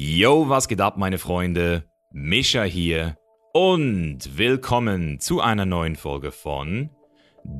Yo, was geht ab, meine Freunde? Mischa hier und willkommen zu einer neuen Folge von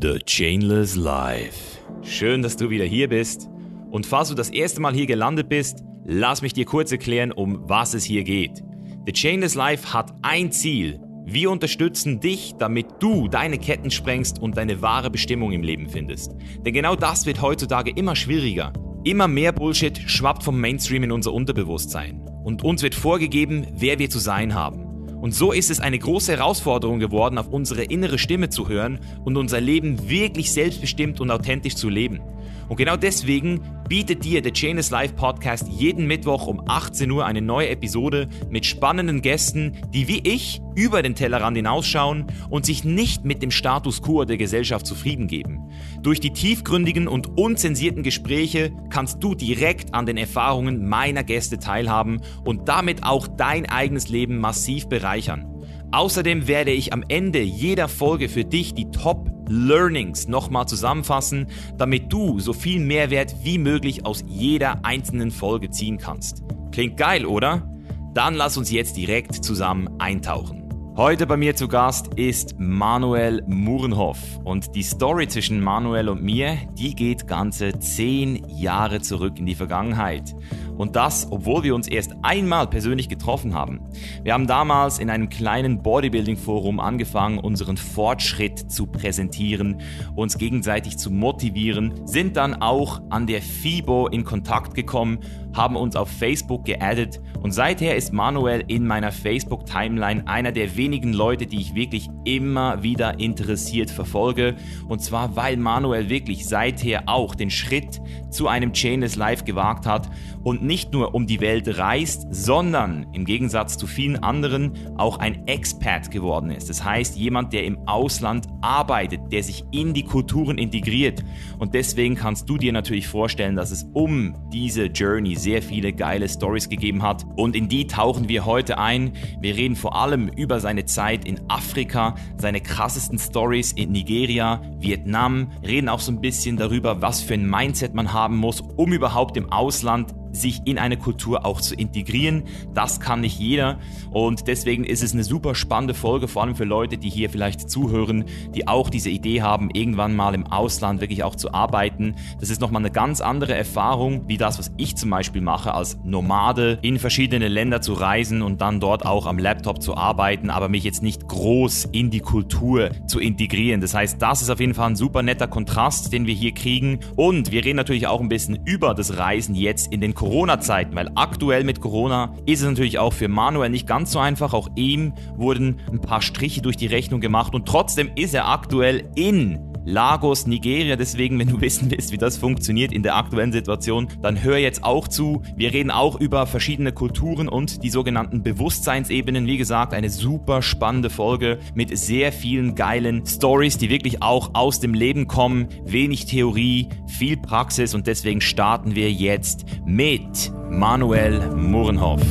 The Chainless Life. Schön, dass du wieder hier bist. Und falls du das erste Mal hier gelandet bist, lass mich dir kurz erklären, um was es hier geht. The Chainless Life hat ein Ziel. Wir unterstützen dich, damit du deine Ketten sprengst und deine wahre Bestimmung im Leben findest. Denn genau das wird heutzutage immer schwieriger. Immer mehr Bullshit schwappt vom Mainstream in unser Unterbewusstsein und uns wird vorgegeben, wer wir zu sein haben. Und so ist es eine große Herausforderung geworden, auf unsere innere Stimme zu hören und unser Leben wirklich selbstbestimmt und authentisch zu leben. Und genau deswegen bietet dir der Chainless Live Podcast jeden Mittwoch um 18 Uhr eine neue Episode mit spannenden Gästen, die wie ich über den Tellerrand hinausschauen und sich nicht mit dem Status quo der Gesellschaft zufrieden geben. Durch die tiefgründigen und unzensierten Gespräche kannst du direkt an den Erfahrungen meiner Gäste teilhaben und damit auch dein eigenes Leben massiv bereichern. Außerdem werde ich am Ende jeder Folge für dich die Top Learnings nochmal zusammenfassen, damit du so viel Mehrwert wie möglich aus jeder einzelnen Folge ziehen kannst. Klingt geil, oder? Dann lass uns jetzt direkt zusammen eintauchen. Heute bei mir zu Gast ist Manuel Murenhoff und die Story zwischen Manuel und mir, die geht ganze zehn Jahre zurück in die Vergangenheit. Und das, obwohl wir uns erst einmal persönlich getroffen haben. Wir haben damals in einem kleinen Bodybuilding-Forum angefangen, unseren Fortschritt zu präsentieren, uns gegenseitig zu motivieren, sind dann auch an der FIBO in Kontakt gekommen, haben uns auf Facebook geaddet und seither ist Manuel in meiner Facebook-Timeline einer der wenigen Leute, die ich wirklich immer wieder interessiert verfolge. Und zwar, weil Manuel wirklich seither auch den Schritt zu einem Chainless Life gewagt hat und nicht nur um die Welt reist, sondern im Gegensatz zu vielen anderen auch ein Expat geworden ist. Das heißt, jemand, der im Ausland arbeitet, der sich in die Kulturen integriert. Und deswegen kannst du dir natürlich vorstellen, dass es um diese Journey sehr viele geile Stories gegeben hat. Und in die tauchen wir heute ein. Wir reden vor allem über seine Zeit in Afrika, seine krassesten Stories in Nigeria, Vietnam, reden auch so ein bisschen darüber, was für ein Mindset man haben muss, um überhaupt im Ausland sich in eine Kultur auch zu integrieren. Das kann nicht jeder und deswegen ist es eine super spannende Folge, vor allem für Leute, die hier vielleicht zuhören, die auch diese Idee haben, irgendwann mal im Ausland wirklich auch zu arbeiten. Das ist nochmal eine ganz andere Erfahrung, wie das, was ich zum Beispiel mache, als Nomade in verschiedene Länder zu reisen und dann dort auch am Laptop zu arbeiten, aber mich jetzt nicht groß in die Kultur zu integrieren. Das heißt, das ist auf jeden Fall ein super netter Kontrast, den wir hier kriegen und wir reden natürlich auch ein bisschen über das Reisen jetzt in den Corona-Zeiten, weil aktuell mit Corona ist es natürlich auch für Manuel nicht ganz so einfach. Auch ihm wurden ein paar Striche durch die Rechnung gemacht und trotzdem ist er aktuell in Lagos, Nigeria. Deswegen, wenn du wissen willst, wie das funktioniert in der aktuellen Situation, dann hör jetzt auch zu. Wir reden auch über verschiedene Kulturen und die sogenannten Bewusstseinsebenen. Wie gesagt, eine super spannende Folge mit sehr vielen geilen Stories, die wirklich auch aus dem Leben kommen. Wenig Theorie, viel Praxis und deswegen starten wir jetzt mit Manuel Murrenhoff.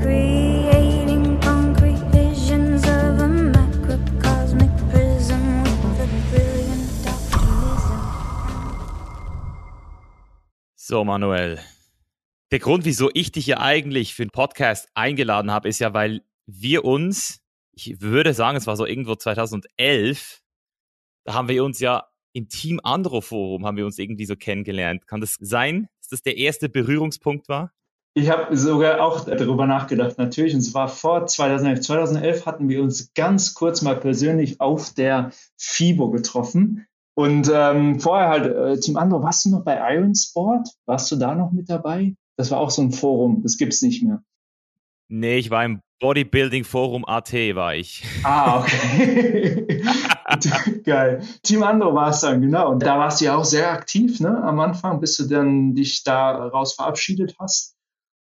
Creating So, Manuel. Der Grund, wieso ich dich ja eigentlich für den Podcast eingeladen habe, ist ja, weil wir uns, ich würde sagen, es war so irgendwo 2011, da haben wir uns ja im Team Andro Forum haben wir uns irgendwie so kennengelernt. Kann das sein, dass das der erste Berührungspunkt war? Ich habe sogar auch darüber nachgedacht, natürlich. Und es war vor 2011. 2011 hatten wir uns ganz kurz mal persönlich auf der FIBO getroffen. Und ähm, vorher halt, äh, Team Andro, warst du noch bei Iron Sport? Warst du da noch mit dabei? Das war auch so ein Forum, das gibt's nicht mehr. Nee, ich war im Bodybuilding Forum AT, war ich. Ah, okay. Geil. Team Andro war es dann, genau. Und da warst du ja auch sehr aktiv, ne? Am Anfang, bis du dann dich daraus verabschiedet hast.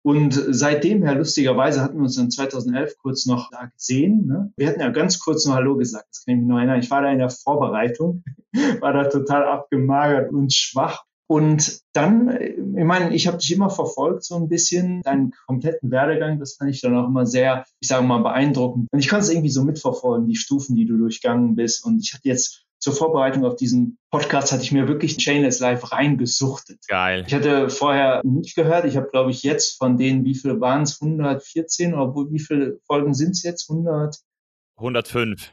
Und seitdem her, lustigerweise, hatten wir uns dann 2011 kurz noch da gesehen. Ne? Wir hatten ja ganz kurz noch Hallo gesagt, das kann ich mich noch erinnern. Ich war da in der Vorbereitung, war da total abgemagert und schwach. Und dann, ich meine, ich habe dich immer verfolgt, so ein bisschen, deinen kompletten Werdegang, das fand ich dann auch immer sehr, ich sage mal, beeindruckend. Und ich kann es irgendwie so mitverfolgen, die Stufen, die du durchgangen bist. Und ich hatte jetzt zur Vorbereitung auf diesen Podcast hatte ich mir wirklich Chainless Live reingesuchtet. Geil. Ich hatte vorher nicht gehört. Ich habe, glaube ich, jetzt von denen, wie viele waren es? 114 oder wie viele Folgen sind es jetzt? 100? 105.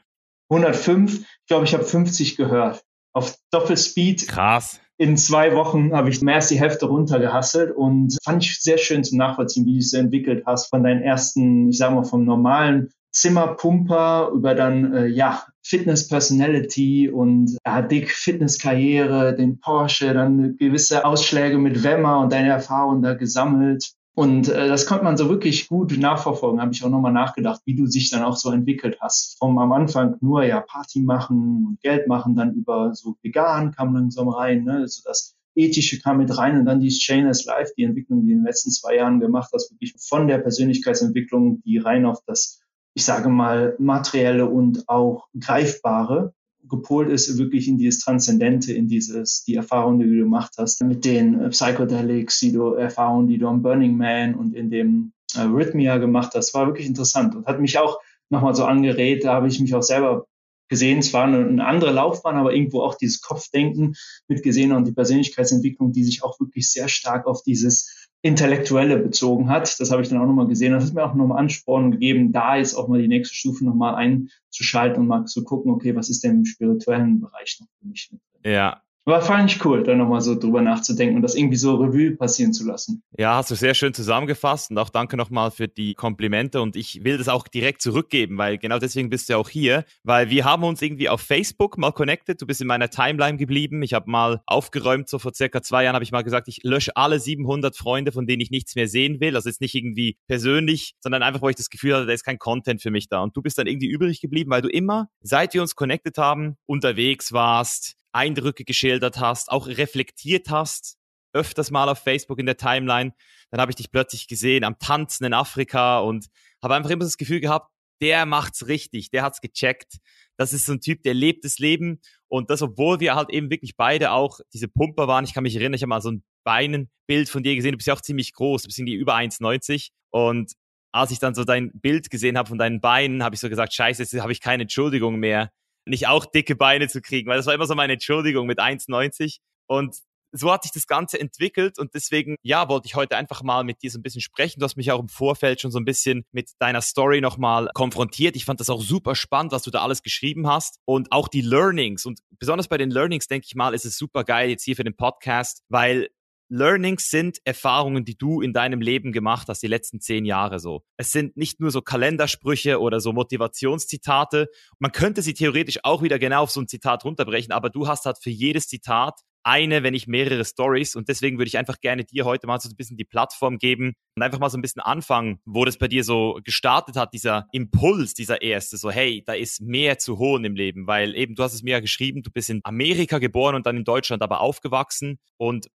105. Ich glaube, ich habe 50 gehört. Auf Doppelspeed. Krass. In zwei Wochen habe ich mehr als die Hälfte runtergehasselt und fand ich sehr schön zum Nachvollziehen, wie du es entwickelt hast von deinen ersten, ich sage mal, vom normalen Zimmerpumper über dann äh, ja Fitness Personality und ja, dick Fitness Karriere, den Porsche, dann gewisse Ausschläge mit Wemmer und deine Erfahrungen da gesammelt. Und äh, das konnte man so wirklich gut nachverfolgen, habe ich auch nochmal nachgedacht, wie du dich dann auch so entwickelt hast. Vom am Anfang nur ja Party machen und Geld machen, dann über so vegan kam langsam rein, ne? also das Ethische kam mit rein und dann die Chainless Life, die Entwicklung, die du in den letzten zwei Jahren gemacht hast, wirklich von der Persönlichkeitsentwicklung, die rein auf das ich sage mal, materielle und auch greifbare gepolt ist, wirklich in dieses Transzendente, in dieses, die Erfahrung, die du gemacht hast, mit den Psychedelics, die du, Erfahrungen, die du am Burning Man und in dem äh, Rhythmia gemacht hast, war wirklich interessant und hat mich auch nochmal so angeregt, da habe ich mich auch selber gesehen, es war eine, eine andere Laufbahn, aber irgendwo auch dieses Kopfdenken mitgesehen und die Persönlichkeitsentwicklung, die sich auch wirklich sehr stark auf dieses Intellektuelle bezogen hat. Das habe ich dann auch nochmal gesehen. Das hat mir auch nochmal Ansporn gegeben, da jetzt auch mal die nächste Stufe nochmal einzuschalten und mal zu gucken, okay, was ist denn im spirituellen Bereich noch für mich? Ja, war fand ich cool, da nochmal so drüber nachzudenken und das irgendwie so Revue passieren zu lassen. Ja, hast du sehr schön zusammengefasst und auch danke nochmal für die Komplimente und ich will das auch direkt zurückgeben, weil genau deswegen bist du ja auch hier, weil wir haben uns irgendwie auf Facebook mal connected, du bist in meiner Timeline geblieben, ich habe mal aufgeräumt, so vor circa zwei Jahren habe ich mal gesagt, ich lösche alle 700 Freunde, von denen ich nichts mehr sehen will, also jetzt nicht irgendwie persönlich, sondern einfach, wo ich das Gefühl hatte, da ist kein Content für mich da und du bist dann irgendwie übrig geblieben, weil du immer, seit wir uns connected haben, unterwegs warst, Eindrücke geschildert hast, auch reflektiert hast, öfters mal auf Facebook in der Timeline. Dann habe ich dich plötzlich gesehen am Tanzen in Afrika und habe einfach immer das Gefühl gehabt, der macht's richtig, der hat's gecheckt. Das ist so ein Typ, der lebt das Leben und das, obwohl wir halt eben wirklich beide auch diese Pumper waren. Ich kann mich erinnern, ich habe mal so ein Beinenbild von dir gesehen. Du bist ja auch ziemlich groß, du bist irgendwie über 1,90 und als ich dann so dein Bild gesehen habe von deinen Beinen, habe ich so gesagt, scheiße, jetzt habe ich keine Entschuldigung mehr, nicht auch dicke Beine zu kriegen, weil das war immer so meine Entschuldigung mit 1,90 und so hat sich das Ganze entwickelt und deswegen, ja, wollte ich heute einfach mal mit dir so ein bisschen sprechen. Du hast mich auch im Vorfeld schon so ein bisschen mit deiner Story nochmal konfrontiert. Ich fand das auch super spannend, was du da alles geschrieben hast und auch die Learnings und besonders bei den Learnings, denke ich mal, ist es super geil jetzt hier für den Podcast, weil Learnings sind Erfahrungen, die du in deinem Leben gemacht hast, die letzten zehn Jahre so. Es sind nicht nur so Kalendersprüche oder so Motivationszitate. Man könnte sie theoretisch auch wieder genau auf so ein Zitat runterbrechen, aber du hast halt für jedes Zitat eine, wenn nicht mehrere Stories. Und deswegen würde ich einfach gerne dir heute mal so ein bisschen die Plattform geben und einfach mal so ein bisschen anfangen, wo das bei dir so gestartet hat, dieser Impuls, dieser erste, so hey, da ist mehr zu holen im Leben, weil eben du hast es mir ja geschrieben, du bist in Amerika geboren und dann in Deutschland aber aufgewachsen und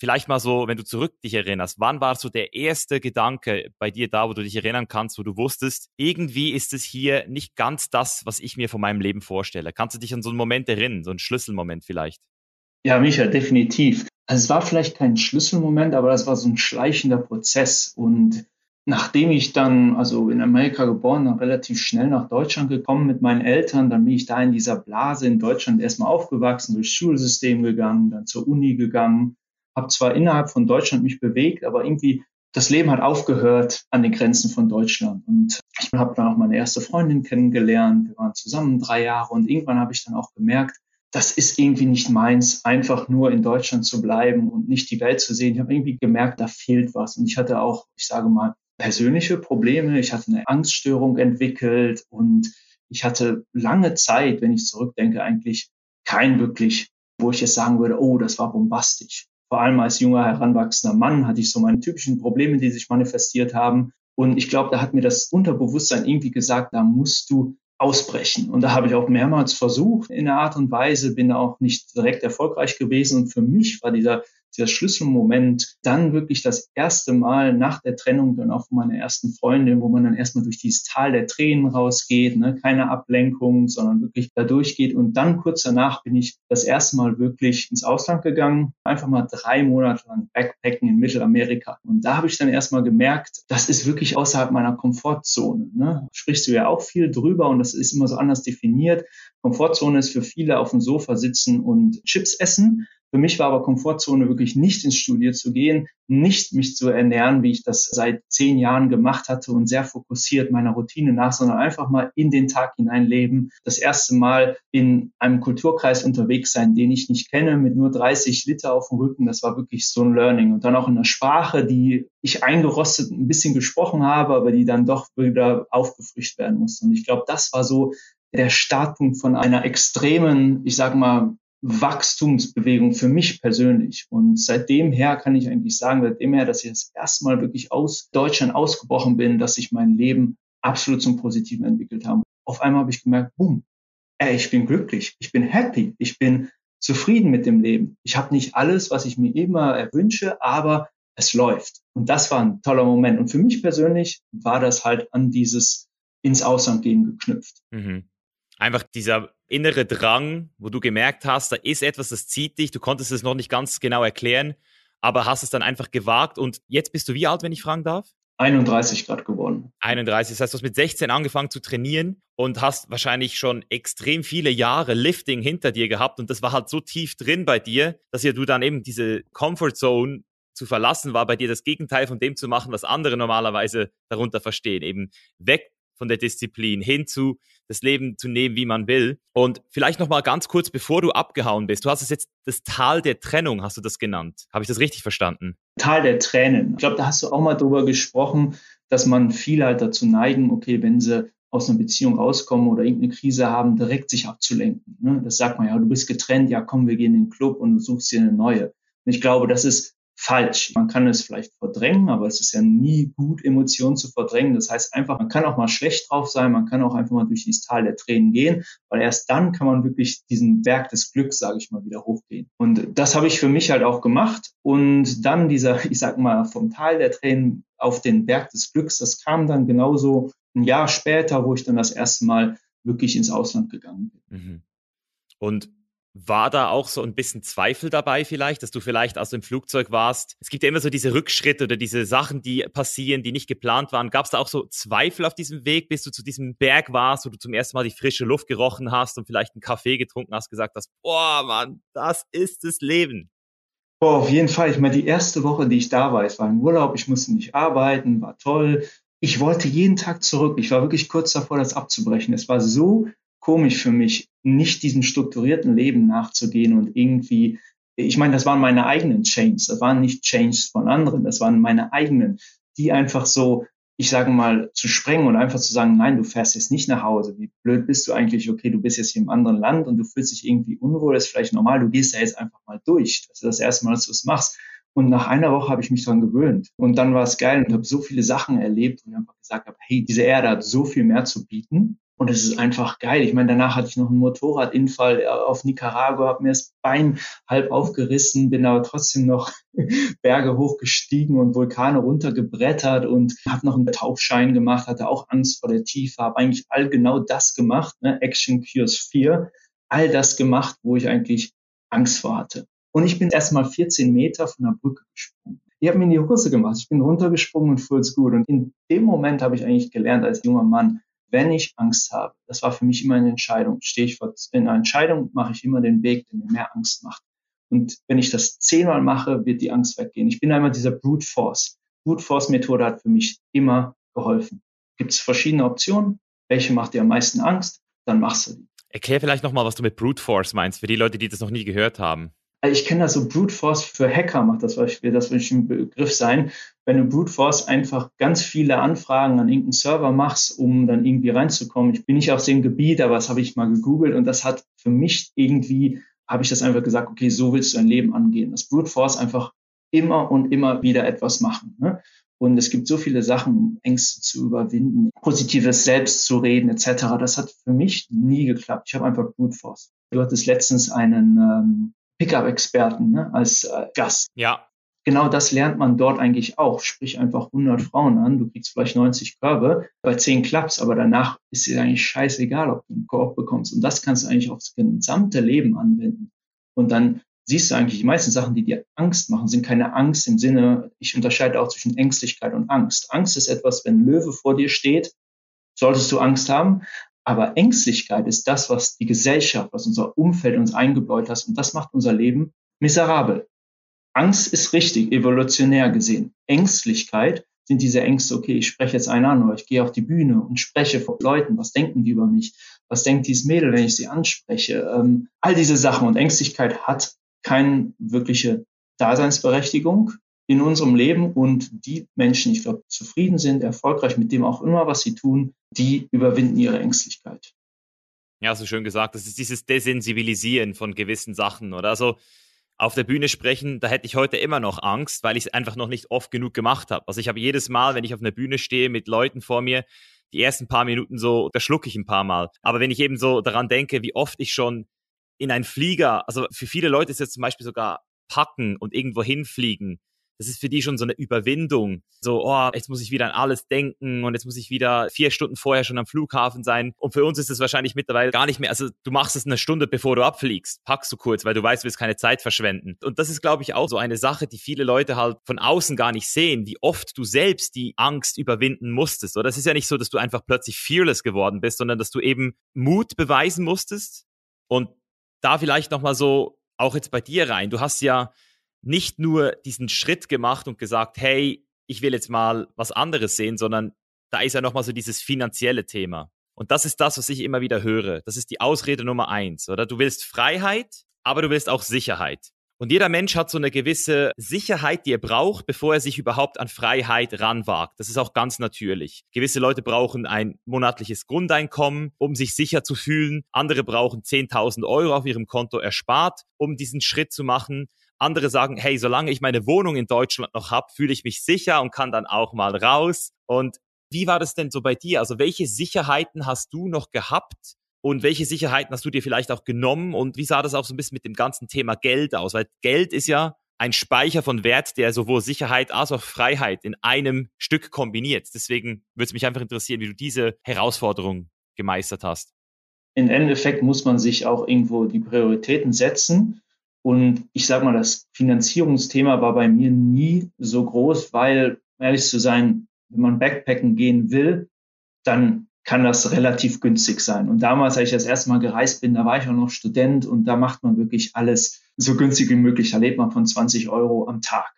vielleicht mal so, wenn du zurück dich erinnerst, wann war so der erste Gedanke bei dir da, wo du dich erinnern kannst, wo du wusstest, irgendwie ist es hier nicht ganz das, was ich mir von meinem Leben vorstelle. Kannst du dich an so einen Moment erinnern, so einen Schlüsselmoment vielleicht? Ja, Micha, definitiv. Also es war vielleicht kein Schlüsselmoment, aber das war so ein schleichender Prozess und Nachdem ich dann, also in Amerika geboren, dann relativ schnell nach Deutschland gekommen mit meinen Eltern, dann bin ich da in dieser Blase in Deutschland erstmal aufgewachsen, durchs Schulsystem gegangen, dann zur Uni gegangen, habe zwar innerhalb von Deutschland mich bewegt, aber irgendwie das Leben hat aufgehört an den Grenzen von Deutschland. Und ich habe dann auch meine erste Freundin kennengelernt. Wir waren zusammen drei Jahre und irgendwann habe ich dann auch gemerkt, das ist irgendwie nicht meins, einfach nur in Deutschland zu bleiben und nicht die Welt zu sehen. Ich habe irgendwie gemerkt, da fehlt was. Und ich hatte auch, ich sage mal, persönliche Probleme. Ich hatte eine Angststörung entwickelt und ich hatte lange Zeit, wenn ich zurückdenke, eigentlich kein wirklich, wo ich jetzt sagen würde, oh, das war bombastisch vor allem als junger heranwachsender Mann hatte ich so meine typischen Probleme, die sich manifestiert haben. Und ich glaube, da hat mir das Unterbewusstsein irgendwie gesagt, da musst du ausbrechen. Und da habe ich auch mehrmals versucht in der Art und Weise, bin auch nicht direkt erfolgreich gewesen. Und für mich war dieser dieser Schlüsselmoment, dann wirklich das erste Mal nach der Trennung dann auch von meiner ersten Freundin, wo man dann erstmal durch dieses Tal der Tränen rausgeht, ne? keine Ablenkung, sondern wirklich da durchgeht. Und dann kurz danach bin ich das erste Mal wirklich ins Ausland gegangen, einfach mal drei Monate lang Backpacken in Mittelamerika. Und da habe ich dann erstmal gemerkt, das ist wirklich außerhalb meiner Komfortzone. Ne? Sprichst du ja auch viel drüber und das ist immer so anders definiert. Komfortzone ist für viele auf dem Sofa sitzen und Chips essen. Für mich war aber Komfortzone wirklich nicht ins Studio zu gehen, nicht mich zu ernähren, wie ich das seit zehn Jahren gemacht hatte und sehr fokussiert meiner Routine nach, sondern einfach mal in den Tag hineinleben. Das erste Mal in einem Kulturkreis unterwegs sein, den ich nicht kenne, mit nur 30 Liter auf dem Rücken. Das war wirklich so ein Learning. Und dann auch in einer Sprache, die ich eingerostet ein bisschen gesprochen habe, aber die dann doch wieder aufgefrischt werden musste. Und ich glaube, das war so der Startpunkt von einer extremen, ich sage mal, Wachstumsbewegung für mich persönlich. Und seitdem her kann ich eigentlich sagen, seitdem her, dass ich das erste Mal wirklich aus Deutschland ausgebrochen bin, dass sich mein Leben absolut zum Positiven entwickelt habe. Auf einmal habe ich gemerkt, boom, ey, ich bin glücklich, ich bin happy, ich bin zufrieden mit dem Leben. Ich habe nicht alles, was ich mir immer erwünsche, aber es läuft. Und das war ein toller Moment. Und für mich persönlich war das halt an dieses ins Ausland gehen geknüpft. Mhm einfach dieser innere Drang, wo du gemerkt hast, da ist etwas, das zieht dich, du konntest es noch nicht ganz genau erklären, aber hast es dann einfach gewagt. Und jetzt bist du wie alt, wenn ich fragen darf? 31 Grad geworden. 31, das heißt, du hast mit 16 angefangen zu trainieren und hast wahrscheinlich schon extrem viele Jahre Lifting hinter dir gehabt. Und das war halt so tief drin bei dir, dass ja du dann eben diese Comfort Zone zu verlassen war, bei dir das Gegenteil von dem zu machen, was andere normalerweise darunter verstehen, eben weg von der Disziplin hin zu das Leben zu nehmen, wie man will. Und vielleicht noch mal ganz kurz, bevor du abgehauen bist. Du hast es jetzt das Tal der Trennung, hast du das genannt? Habe ich das richtig verstanden? Tal der Tränen. Ich glaube, da hast du auch mal drüber gesprochen, dass man viele halt dazu neigen, okay, wenn sie aus einer Beziehung rauskommen oder irgendeine Krise haben, direkt sich abzulenken. Ne? Das sagt man ja, du bist getrennt, ja komm, wir gehen in den Club und du suchst dir eine neue. Und ich glaube, das ist falsch. Man kann es vielleicht verdrängen, aber es ist ja nie gut, Emotionen zu verdrängen. Das heißt einfach, man kann auch mal schlecht drauf sein, man kann auch einfach mal durch dieses Tal der Tränen gehen, weil erst dann kann man wirklich diesen Berg des Glücks, sage ich mal, wieder hochgehen. Und das habe ich für mich halt auch gemacht. Und dann dieser, ich sag mal, vom Tal der Tränen auf den Berg des Glücks, das kam dann genauso ein Jahr später, wo ich dann das erste Mal wirklich ins Ausland gegangen bin. Mhm. Und war da auch so ein bisschen Zweifel dabei vielleicht, dass du vielleicht aus dem Flugzeug warst? Es gibt ja immer so diese Rückschritte oder diese Sachen, die passieren, die nicht geplant waren. Gab es da auch so Zweifel auf diesem Weg, bis du zu diesem Berg warst, wo du zum ersten Mal die frische Luft gerochen hast und vielleicht einen Kaffee getrunken hast, gesagt hast, boah, Mann, das ist das Leben. Boah, auf jeden Fall. Ich meine, die erste Woche, die ich da war, es war im Urlaub, ich musste nicht arbeiten, war toll. Ich wollte jeden Tag zurück. Ich war wirklich kurz davor, das abzubrechen. Es war so komisch für mich, nicht diesem strukturierten Leben nachzugehen und irgendwie, ich meine, das waren meine eigenen Chains, das waren nicht Chains von anderen, das waren meine eigenen, die einfach so, ich sage mal, zu sprengen und einfach zu sagen, nein, du fährst jetzt nicht nach Hause. Wie blöd bist du eigentlich? Okay, du bist jetzt hier im anderen Land und du fühlst dich irgendwie unwohl, das ist vielleicht normal, du gehst da jetzt einfach mal durch. Das ist das erste Mal, dass du es machst. Und nach einer Woche habe ich mich daran gewöhnt. Und dann war es geil und habe so viele Sachen erlebt und einfach gesagt habe, hey, diese Erde hat so viel mehr zu bieten. Und es ist einfach geil. Ich meine, danach hatte ich noch einen Motorradinfall auf Nicaragua, habe mir das Bein halb aufgerissen, bin aber trotzdem noch Berge hochgestiegen und Vulkane runtergebrettert und habe noch einen Tauchschein gemacht, hatte auch Angst vor der Tiefe, habe eigentlich all genau das gemacht, ne? Action Cures 4, all das gemacht, wo ich eigentlich Angst vor hatte. Und ich bin erst mal 14 Meter von der Brücke gesprungen. Ich habe mir in die Hose gemacht, ich bin runtergesprungen und fuhr's gut. Und in dem Moment habe ich eigentlich gelernt als junger Mann, wenn ich Angst habe, das war für mich immer eine Entscheidung. Stehe ich vor einer Entscheidung, mache ich immer den Weg, der mir mehr Angst macht. Und wenn ich das zehnmal mache, wird die Angst weggehen. Ich bin einmal dieser Brute Force. Brute Force Methode hat für mich immer geholfen. Gibt es verschiedene Optionen? Welche macht dir am meisten Angst? Dann machst du die. Erklär vielleicht nochmal, was du mit Brute Force meinst, für die Leute, die das noch nie gehört haben. Also ich kenne das so Brute Force für Hacker macht das Beispiel, das will ein Begriff sein. Wenn du Brute Force einfach ganz viele Anfragen an irgendeinen Server machst, um dann irgendwie reinzukommen. Ich bin nicht aus dem Gebiet, aber das habe ich mal gegoogelt und das hat für mich irgendwie, habe ich das einfach gesagt, okay, so willst du dein Leben angehen. Das Brute Force einfach immer und immer wieder etwas machen. Ne? Und es gibt so viele Sachen, um Ängste zu überwinden, positives Selbst zu reden, etc. Das hat für mich nie geklappt. Ich habe einfach Brute Force. Du hattest letztens einen ähm, Pickup-Experten ne, als äh, Gast. Ja. Genau das lernt man dort eigentlich auch. Sprich einfach 100 Frauen an, du kriegst vielleicht 90 Körbe bei 10 Clubs, aber danach ist dir eigentlich scheißegal, ob du einen Korb bekommst. Und das kannst du eigentlich aufs gesamte Leben anwenden. Und dann siehst du eigentlich, die meisten Sachen, die dir Angst machen, sind keine Angst im Sinne, ich unterscheide auch zwischen Ängstlichkeit und Angst. Angst ist etwas, wenn ein Löwe vor dir steht, solltest du Angst haben. Aber Ängstlichkeit ist das, was die Gesellschaft, was unser Umfeld uns eingebläut hat. Und das macht unser Leben miserabel. Angst ist richtig, evolutionär gesehen. Ängstlichkeit sind diese Ängste, okay, ich spreche jetzt einen an oder ich gehe auf die Bühne und spreche vor Leuten, was denken die über mich? Was denkt dieses Mädel, wenn ich sie anspreche? Ähm, all diese Sachen und Ängstlichkeit hat keine wirkliche Daseinsberechtigung in unserem Leben und die Menschen, ich glaube, zufrieden sind, erfolgreich mit dem auch immer, was sie tun, die überwinden ihre Ängstlichkeit. Ja, so schön gesagt. Das ist dieses Desensibilisieren von gewissen Sachen oder so. Also auf der Bühne sprechen, da hätte ich heute immer noch Angst, weil ich es einfach noch nicht oft genug gemacht habe. Also ich habe jedes Mal, wenn ich auf einer Bühne stehe mit Leuten vor mir, die ersten paar Minuten so, da schlucke ich ein paar Mal. Aber wenn ich eben so daran denke, wie oft ich schon in einen Flieger, also für viele Leute ist jetzt zum Beispiel sogar packen und irgendwo hinfliegen, das ist für die schon so eine Überwindung. So, oh, jetzt muss ich wieder an alles denken und jetzt muss ich wieder vier Stunden vorher schon am Flughafen sein. Und für uns ist es wahrscheinlich mittlerweile gar nicht mehr. Also du machst es eine Stunde, bevor du abfliegst, packst du kurz, weil du weißt, du willst keine Zeit verschwenden. Und das ist, glaube ich, auch so eine Sache, die viele Leute halt von außen gar nicht sehen, wie oft du selbst die Angst überwinden musstest. Oder es ist ja nicht so, dass du einfach plötzlich fearless geworden bist, sondern dass du eben Mut beweisen musstest. Und da vielleicht nochmal so auch jetzt bei dir rein. Du hast ja nicht nur diesen Schritt gemacht und gesagt, hey, ich will jetzt mal was anderes sehen, sondern da ist ja nochmal so dieses finanzielle Thema. Und das ist das, was ich immer wieder höre. Das ist die Ausrede Nummer eins, oder? Du willst Freiheit, aber du willst auch Sicherheit. Und jeder Mensch hat so eine gewisse Sicherheit, die er braucht, bevor er sich überhaupt an Freiheit ranwagt. Das ist auch ganz natürlich. Gewisse Leute brauchen ein monatliches Grundeinkommen, um sich sicher zu fühlen. Andere brauchen 10.000 Euro auf ihrem Konto erspart, um diesen Schritt zu machen. Andere sagen, hey, solange ich meine Wohnung in Deutschland noch habe, fühle ich mich sicher und kann dann auch mal raus. Und wie war das denn so bei dir? Also welche Sicherheiten hast du noch gehabt und welche Sicherheiten hast du dir vielleicht auch genommen? Und wie sah das auch so ein bisschen mit dem ganzen Thema Geld aus? Weil Geld ist ja ein Speicher von Wert, der sowohl Sicherheit als auch Freiheit in einem Stück kombiniert. Deswegen würde es mich einfach interessieren, wie du diese Herausforderung gemeistert hast. Im Endeffekt muss man sich auch irgendwo die Prioritäten setzen und ich sage mal, das Finanzierungsthema war bei mir nie so groß, weil, ehrlich zu sein, wenn man Backpacken gehen will, dann kann das relativ günstig sein. Und damals, als ich das erste Mal gereist bin, da war ich auch noch Student und da macht man wirklich alles so günstig wie möglich. Da lebt man von 20 Euro am Tag.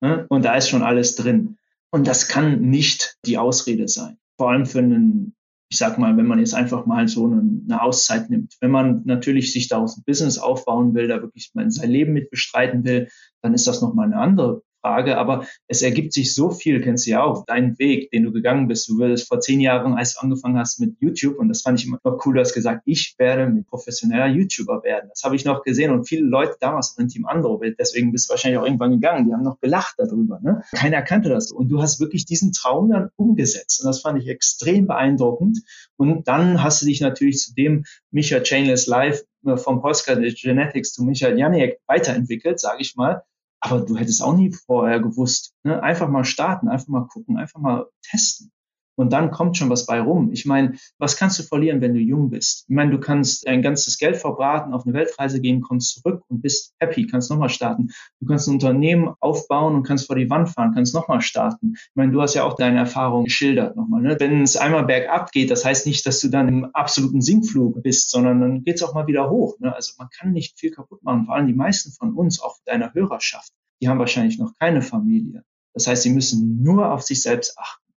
Ne? Und da ist schon alles drin. Und das kann nicht die Ausrede sein. Vor allem für einen ich sag mal, wenn man jetzt einfach mal so eine, eine Auszeit nimmt. Wenn man natürlich sich daraus ein Business aufbauen will, da wirklich sein Leben mit bestreiten will, dann ist das nochmal eine andere Frage, aber es ergibt sich so viel, kennst du ja auch, deinen Weg, den du gegangen bist. Du würdest vor zehn Jahren, als du angefangen hast mit YouTube, und das fand ich immer noch cool, du hast gesagt, ich werde mit professioneller YouTuber werden. Das habe ich noch gesehen und viele Leute damals in Team Andro, deswegen bist du wahrscheinlich auch irgendwann gegangen, die haben noch gelacht darüber. Ne? Keiner kannte das. Und du hast wirklich diesen Traum dann umgesetzt. Und das fand ich extrem beeindruckend. Und dann hast du dich natürlich zu dem Micha Chainless Live äh, vom Postcard Genetics zu Michael Janiek weiterentwickelt, sage ich mal. Aber du hättest auch nie vorher gewusst. Ne? Einfach mal starten, einfach mal gucken, einfach mal testen und dann kommt schon was bei rum. Ich meine, was kannst du verlieren, wenn du jung bist? Ich meine, du kannst dein ganzes Geld verbraten, auf eine Weltreise gehen, kommst zurück und bist happy, kannst nochmal starten. Du kannst ein Unternehmen aufbauen und kannst vor die Wand fahren, kannst nochmal starten. Ich meine, du hast ja auch deine Erfahrung geschildert nochmal. Ne? Wenn es einmal bergab geht, das heißt nicht, dass du dann im absoluten Sinkflug bist, sondern dann geht es auch mal wieder hoch. Ne? Also man kann nicht viel kaputt machen. Vor allem die meisten von uns, auch deiner Hörerschaft, die haben wahrscheinlich noch keine Familie. Das heißt, sie müssen nur auf sich selbst achten.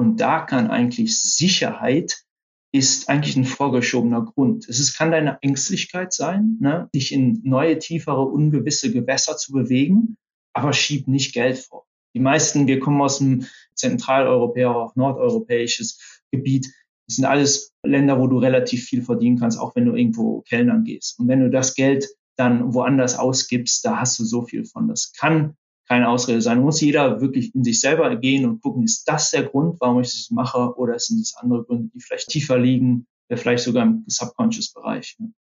Und da kann eigentlich Sicherheit ist eigentlich ein vorgeschobener Grund. Es ist, kann deine Ängstlichkeit sein, ne, dich in neue, tiefere, ungewisse Gewässer zu bewegen, aber schieb nicht Geld vor. Die meisten, wir kommen aus dem zentraleuropäer, auch nordeuropäisches Gebiet. Das sind alles Länder, wo du relativ viel verdienen kannst, auch wenn du irgendwo Kellnern gehst. Und wenn du das Geld dann woanders ausgibst, da hast du so viel von. Das kann keine Ausrede sein. Muss jeder wirklich in sich selber gehen und gucken, ist das der Grund, warum ich das mache, oder sind es andere Gründe, die vielleicht tiefer liegen, vielleicht sogar im Subconscious-Bereich. Ne?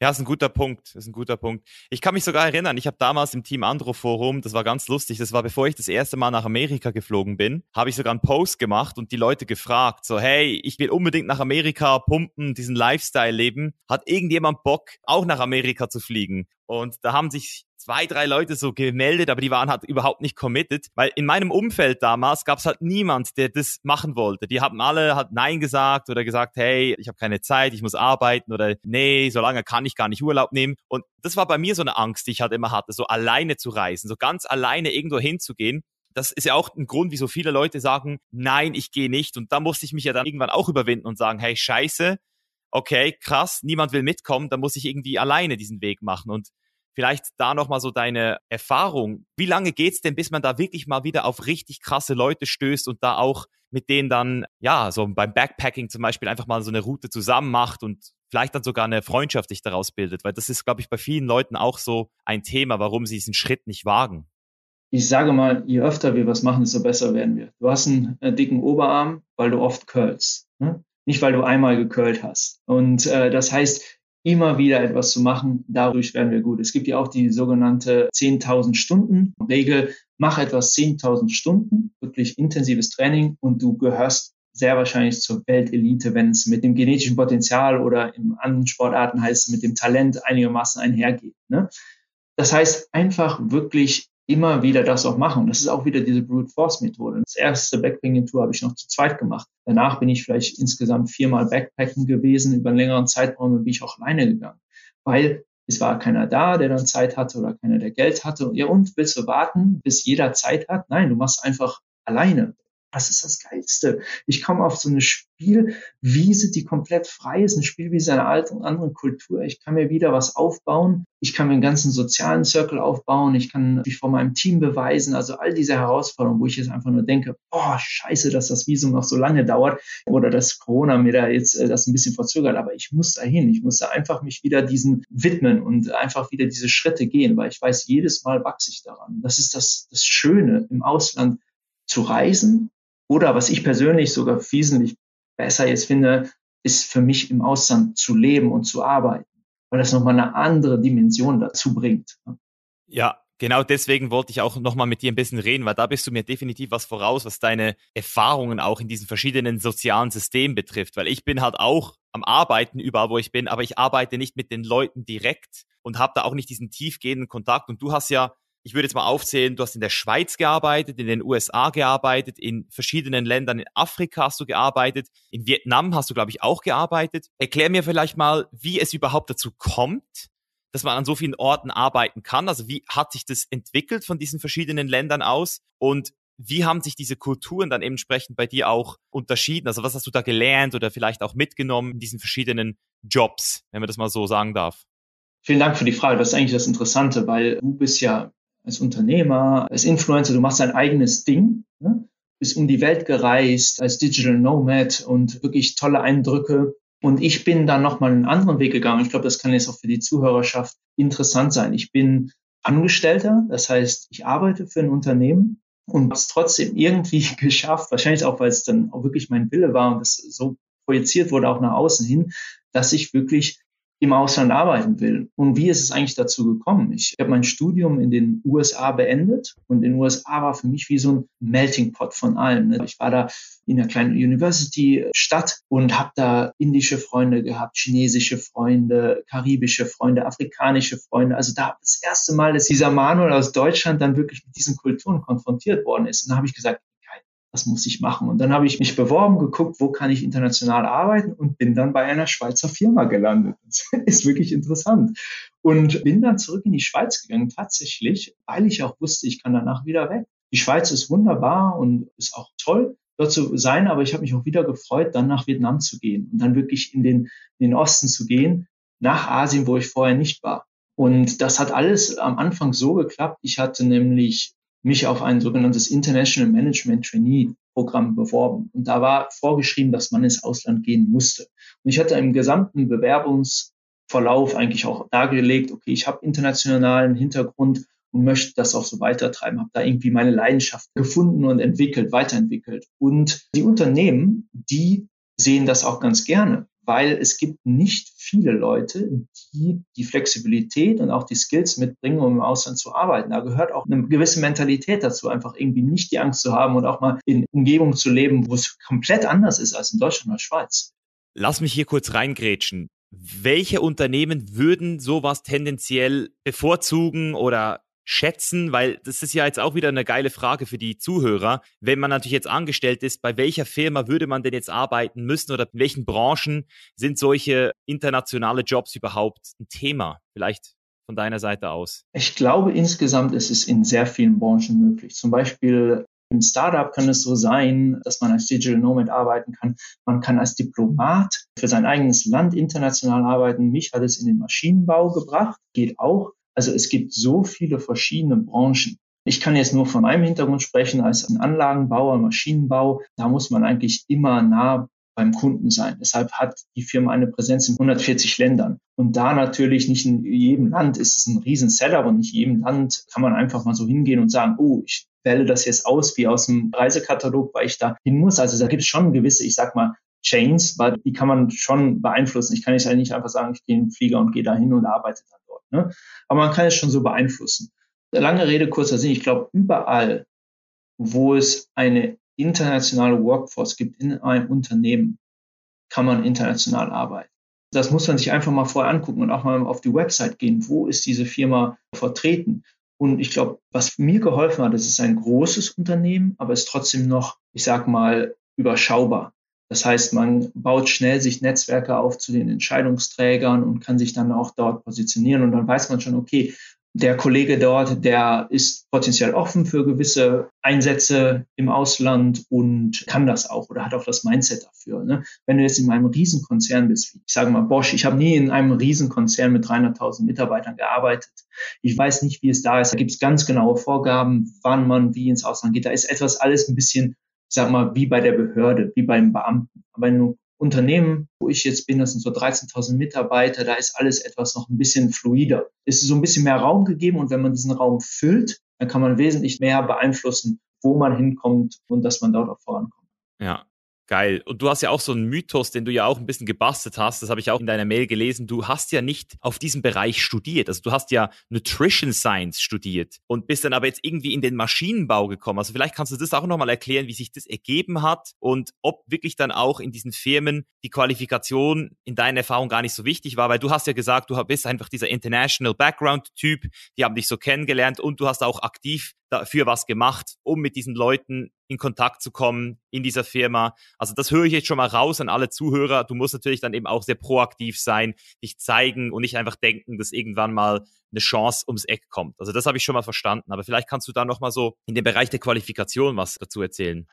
Ja, ist ein guter Punkt. Ist ein guter Punkt. Ich kann mich sogar erinnern, ich habe damals im Team Andro Forum, das war ganz lustig, das war bevor ich das erste Mal nach Amerika geflogen bin, habe ich sogar einen Post gemacht und die Leute gefragt, so hey, ich will unbedingt nach Amerika pumpen, diesen Lifestyle leben. Hat irgendjemand Bock, auch nach Amerika zu fliegen? Und da haben sich zwei, drei Leute so gemeldet, aber die waren halt überhaupt nicht committed, weil in meinem Umfeld damals gab es halt niemand, der das machen wollte. Die haben alle halt Nein gesagt oder gesagt, hey, ich habe keine Zeit, ich muss arbeiten oder nee, so lange kann ich gar nicht Urlaub nehmen. Und das war bei mir so eine Angst, die ich halt immer hatte, so alleine zu reisen, so ganz alleine irgendwo hinzugehen das ist ja auch ein Grund, wieso viele Leute sagen, nein, ich gehe nicht. Und da musste ich mich ja dann irgendwann auch überwinden und sagen, hey, scheiße, okay, krass, niemand will mitkommen, dann muss ich irgendwie alleine diesen Weg machen. Und Vielleicht da nochmal so deine Erfahrung. Wie lange geht's denn, bis man da wirklich mal wieder auf richtig krasse Leute stößt und da auch mit denen dann, ja, so beim Backpacking zum Beispiel einfach mal so eine Route zusammen macht und vielleicht dann sogar eine Freundschaft sich daraus bildet? Weil das ist, glaube ich, bei vielen Leuten auch so ein Thema, warum sie diesen Schritt nicht wagen. Ich sage mal, je öfter wir was machen, desto besser werden wir. Du hast einen äh, dicken Oberarm, weil du oft curlst. Ne? Nicht, weil du einmal gecurlt hast. Und äh, das heißt, immer wieder etwas zu machen, dadurch werden wir gut. Es gibt ja auch die sogenannte 10.000 Stunden Regel. Mach etwas 10.000 Stunden, wirklich intensives Training und du gehörst sehr wahrscheinlich zur Weltelite, wenn es mit dem genetischen Potenzial oder in anderen Sportarten heißt mit dem Talent einigermaßen einhergeht. Ne? Das heißt, einfach wirklich immer wieder das auch machen. Das ist auch wieder diese Brute Force Methode. Das erste Backpacking Tour habe ich noch zu zweit gemacht. Danach bin ich vielleicht insgesamt viermal Backpacken gewesen über einen längeren Zeitraum bin ich auch alleine gegangen. Weil es war keiner da, der dann Zeit hatte oder keiner, der Geld hatte. Ja, und willst du warten, bis jeder Zeit hat? Nein, du machst einfach alleine. Das ist das Geilste. Ich komme auf so eine Spielwiese, die komplett frei ist, eine Spielwiese einer alten, anderen Kultur. Ich kann mir wieder was aufbauen. Ich kann mir einen ganzen sozialen Circle aufbauen. Ich kann mich vor meinem Team beweisen. Also all diese Herausforderungen, wo ich jetzt einfach nur denke, oh, scheiße, dass das Visum noch so lange dauert oder dass Corona mir da jetzt äh, das ein bisschen verzögert. Aber ich muss da hin. Ich muss da einfach mich wieder diesen widmen und einfach wieder diese Schritte gehen, weil ich weiß, jedes Mal wachse ich daran. Das ist das, das Schöne im Ausland zu reisen oder was ich persönlich sogar wesentlich besser jetzt finde, ist für mich im Ausland zu leben und zu arbeiten, weil das nochmal eine andere Dimension dazu bringt. Ja, genau deswegen wollte ich auch nochmal mit dir ein bisschen reden, weil da bist du mir definitiv was voraus, was deine Erfahrungen auch in diesen verschiedenen sozialen Systemen betrifft, weil ich bin halt auch am Arbeiten überall, wo ich bin, aber ich arbeite nicht mit den Leuten direkt und habe da auch nicht diesen tiefgehenden Kontakt. Und du hast ja ich würde jetzt mal aufzählen, du hast in der Schweiz gearbeitet, in den USA gearbeitet, in verschiedenen Ländern in Afrika hast du gearbeitet, in Vietnam hast du, glaube ich, auch gearbeitet. Erklär mir vielleicht mal, wie es überhaupt dazu kommt, dass man an so vielen Orten arbeiten kann. Also wie hat sich das entwickelt von diesen verschiedenen Ländern aus und wie haben sich diese Kulturen dann entsprechend bei dir auch unterschieden? Also was hast du da gelernt oder vielleicht auch mitgenommen in diesen verschiedenen Jobs, wenn man das mal so sagen darf? Vielen Dank für die Frage. Das ist eigentlich das Interessante, weil du bist ja als Unternehmer, als Influencer, du machst dein eigenes Ding, ne? bist um die Welt gereist, als Digital Nomad und wirklich tolle Eindrücke. Und ich bin dann nochmal einen anderen Weg gegangen. Ich glaube, das kann jetzt auch für die Zuhörerschaft interessant sein. Ich bin Angestellter, das heißt, ich arbeite für ein Unternehmen und habe es trotzdem irgendwie geschafft, wahrscheinlich auch, weil es dann auch wirklich mein Wille war und es so projiziert wurde auch nach außen hin, dass ich wirklich im Ausland arbeiten will. Und wie ist es eigentlich dazu gekommen? Ich habe mein Studium in den USA beendet und in den USA war für mich wie so ein Melting Pot von allem. Ne? Ich war da in einer kleinen University-Stadt und habe da indische Freunde gehabt, chinesische Freunde, karibische Freunde, afrikanische Freunde. Also da das erste Mal, dass dieser Manuel aus Deutschland dann wirklich mit diesen Kulturen konfrontiert worden ist. Und da habe ich gesagt, was muss ich machen? Und dann habe ich mich beworben, geguckt, wo kann ich international arbeiten und bin dann bei einer Schweizer Firma gelandet. Das ist wirklich interessant. Und bin dann zurück in die Schweiz gegangen, tatsächlich, weil ich auch wusste, ich kann danach wieder weg. Die Schweiz ist wunderbar und ist auch toll, dort zu sein, aber ich habe mich auch wieder gefreut, dann nach Vietnam zu gehen und dann wirklich in den, in den Osten zu gehen, nach Asien, wo ich vorher nicht war. Und das hat alles am Anfang so geklappt. Ich hatte nämlich mich auf ein sogenanntes International Management Trainee Programm beworben. Und da war vorgeschrieben, dass man ins Ausland gehen musste. Und ich hatte im gesamten Bewerbungsverlauf eigentlich auch dargelegt, okay, ich habe internationalen Hintergrund und möchte das auch so weitertreiben, habe da irgendwie meine Leidenschaft gefunden und entwickelt, weiterentwickelt. Und die Unternehmen, die sehen das auch ganz gerne, weil es gibt nicht viele Leute, die die Flexibilität und auch die Skills mitbringen, um im Ausland zu arbeiten. Da gehört auch eine gewisse Mentalität dazu, einfach irgendwie nicht die Angst zu haben und auch mal in Umgebungen zu leben, wo es komplett anders ist als in Deutschland oder Schweiz. Lass mich hier kurz reingrätschen. Welche Unternehmen würden sowas tendenziell bevorzugen oder schätzen? Weil das ist ja jetzt auch wieder eine geile Frage für die Zuhörer. Wenn man natürlich jetzt angestellt ist, bei welcher Firma würde man denn jetzt arbeiten müssen oder in welchen Branchen sind solche internationale Jobs überhaupt ein Thema? Vielleicht von deiner Seite aus? Ich glaube, insgesamt ist es in sehr vielen Branchen möglich. Zum Beispiel im Startup kann es so sein, dass man als Digital Nomad arbeiten kann. Man kann als Diplomat für sein eigenes Land international arbeiten. Mich hat es in den Maschinenbau gebracht, geht auch. Also es gibt so viele verschiedene Branchen. Ich kann jetzt nur von meinem Hintergrund sprechen als ein Anlagenbauer, Maschinenbau. Da muss man eigentlich immer nah beim Kunden sein. Deshalb hat die Firma eine Präsenz in 140 Ländern. Und da natürlich nicht in jedem Land ist es ein riesen Seller und nicht in jedem Land kann man einfach mal so hingehen und sagen, oh, ich wähle das jetzt aus wie aus dem Reisekatalog, weil ich da hin muss. Also da gibt es schon gewisse, ich sag mal, Chains, weil die kann man schon beeinflussen. Ich kann nicht einfach sagen, ich gehe in den Flieger und gehe da hin und arbeite dann. Ne? Aber man kann es schon so beeinflussen. Lange Rede, kurzer Sinn. Ich glaube, überall, wo es eine internationale Workforce gibt in einem Unternehmen, kann man international arbeiten. Das muss man sich einfach mal vorher angucken und auch mal auf die Website gehen. Wo ist diese Firma vertreten? Und ich glaube, was mir geholfen hat, das ist ein großes Unternehmen, aber ist trotzdem noch, ich sag mal, überschaubar. Das heißt, man baut schnell sich Netzwerke auf zu den Entscheidungsträgern und kann sich dann auch dort positionieren. Und dann weiß man schon, okay, der Kollege dort, der ist potenziell offen für gewisse Einsätze im Ausland und kann das auch oder hat auch das Mindset dafür. Ne? Wenn du jetzt in einem Riesenkonzern bist, wie ich sage mal Bosch, ich habe nie in einem Riesenkonzern mit 300.000 Mitarbeitern gearbeitet. Ich weiß nicht, wie es da ist. Da gibt es ganz genaue Vorgaben, wann man wie ins Ausland geht. Da ist etwas alles ein bisschen ich sag mal, wie bei der Behörde, wie beim Beamten. Aber in einem Unternehmen, wo ich jetzt bin, das sind so 13.000 Mitarbeiter, da ist alles etwas noch ein bisschen fluider. Es ist so ein bisschen mehr Raum gegeben und wenn man diesen Raum füllt, dann kann man wesentlich mehr beeinflussen, wo man hinkommt und dass man dort auch vorankommt. Ja, Geil. Und du hast ja auch so einen Mythos, den du ja auch ein bisschen gebastelt hast. Das habe ich auch in deiner Mail gelesen. Du hast ja nicht auf diesem Bereich studiert. Also du hast ja Nutrition Science studiert und bist dann aber jetzt irgendwie in den Maschinenbau gekommen. Also vielleicht kannst du das auch nochmal erklären, wie sich das ergeben hat und ob wirklich dann auch in diesen Firmen die Qualifikation in deiner Erfahrung gar nicht so wichtig war, weil du hast ja gesagt, du bist einfach dieser International Background Typ. Die haben dich so kennengelernt und du hast auch aktiv dafür was gemacht, um mit diesen Leuten in Kontakt zu kommen in dieser Firma. Also das höre ich jetzt schon mal raus an alle Zuhörer. Du musst natürlich dann eben auch sehr proaktiv sein, dich zeigen und nicht einfach denken, dass irgendwann mal eine Chance ums Eck kommt. Also das habe ich schon mal verstanden. Aber vielleicht kannst du da noch mal so in dem Bereich der Qualifikation was dazu erzählen.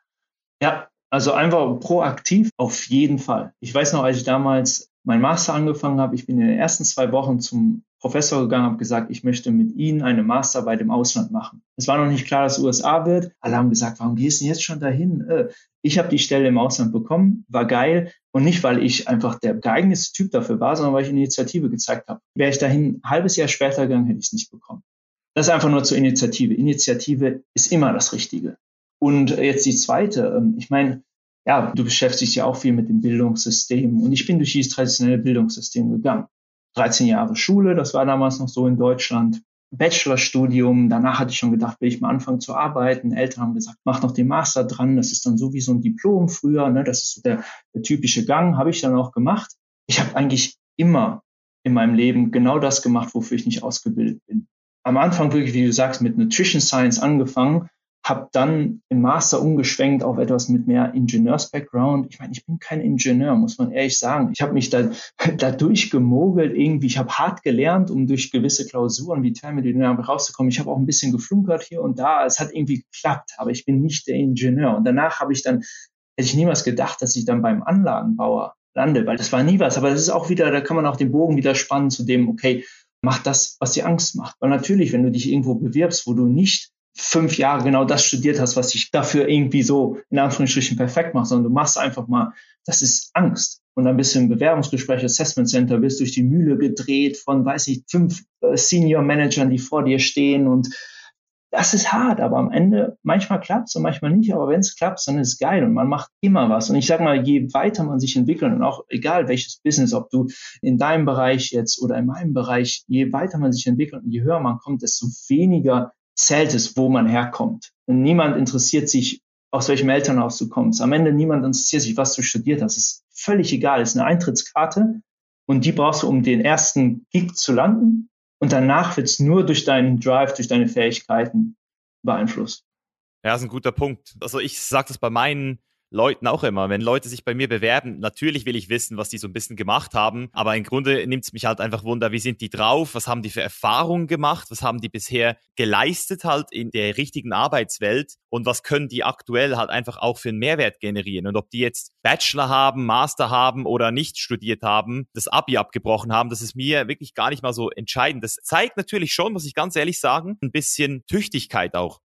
Ja, also einfach proaktiv auf jeden Fall. Ich weiß noch, als ich damals mein Master angefangen habe, ich bin in den ersten zwei Wochen zum Professor gegangen, habe gesagt, ich möchte mit Ihnen eine Masterarbeit im Ausland machen. Es war noch nicht klar, dass USA wird. Alle haben gesagt, warum gehst du jetzt schon dahin? Äh, ich habe die Stelle im Ausland bekommen, war geil und nicht, weil ich einfach der geeignete Typ dafür war, sondern weil ich Initiative gezeigt habe. Wäre ich dahin ein halbes Jahr später gegangen, hätte ich es nicht bekommen. Das ist einfach nur zur Initiative. Initiative ist immer das Richtige. Und jetzt die zweite. Ähm, ich meine, ja, du beschäftigst dich ja auch viel mit dem Bildungssystem und ich bin durch dieses traditionelle Bildungssystem gegangen. 13 Jahre Schule, das war damals noch so in Deutschland. Bachelorstudium, danach hatte ich schon gedacht, will ich mal anfangen zu arbeiten. Eltern haben gesagt, mach noch den Master dran, das ist dann so wie so ein Diplom früher, ne? das ist so der, der typische Gang, habe ich dann auch gemacht. Ich habe eigentlich immer in meinem Leben genau das gemacht, wofür ich nicht ausgebildet bin. Am Anfang wirklich, wie du sagst, mit Nutrition Science angefangen habe dann im Master umgeschwenkt auf etwas mit mehr Ingenieurs-Background. Ich meine, ich bin kein Ingenieur, muss man ehrlich sagen. Ich habe mich da, da durchgemogelt irgendwie. Ich habe hart gelernt, um durch gewisse Klausuren wie Thermodynamik rauszukommen. Ich habe auch ein bisschen geflunkert hier und da. Es hat irgendwie geklappt, aber ich bin nicht der Ingenieur. Und danach habe ich dann, hätte ich niemals gedacht, dass ich dann beim Anlagenbauer lande, weil das war nie was. Aber das ist auch wieder, da kann man auch den Bogen wieder spannen zu dem, okay, mach das, was dir Angst macht. Weil natürlich, wenn du dich irgendwo bewirbst, wo du nicht fünf Jahre genau das studiert hast, was dich dafür irgendwie so in Anführungsstrichen perfekt macht, sondern du machst einfach mal, das ist Angst. Und dann bist du im Bewerbungsgespräch, Assessment Center, wirst durch die Mühle gedreht von, weiß ich, fünf äh, Senior Managern, die vor dir stehen und das ist hart, aber am Ende, manchmal klappt es und manchmal nicht, aber wenn es klappt, dann ist es geil und man macht immer was. Und ich sag mal, je weiter man sich entwickelt und auch egal welches Business, ob du in deinem Bereich jetzt oder in meinem Bereich, je weiter man sich entwickelt und je höher man kommt, desto weniger zählt es, wo man herkommt. Und niemand interessiert sich, aus welchem Elternhaus du kommst. Am Ende niemand interessiert sich, was du studiert hast. Es ist völlig egal. Es ist eine Eintrittskarte und die brauchst du, um den ersten Gig zu landen. Und danach wird es nur durch deinen Drive, durch deine Fähigkeiten beeinflusst. Ja, das ist ein guter Punkt. Also ich sage das bei meinen Leuten auch immer. Wenn Leute sich bei mir bewerben, natürlich will ich wissen, was die so ein bisschen gemacht haben, aber im Grunde nimmt es mich halt einfach wunder, wie sind die drauf, was haben die für Erfahrungen gemacht, was haben die bisher geleistet halt in der richtigen Arbeitswelt und was können die aktuell halt einfach auch für einen Mehrwert generieren. Und ob die jetzt Bachelor haben, Master haben oder nicht studiert haben, das Abi abgebrochen haben, das ist mir wirklich gar nicht mal so entscheidend. Das zeigt natürlich schon, muss ich ganz ehrlich sagen, ein bisschen Tüchtigkeit auch.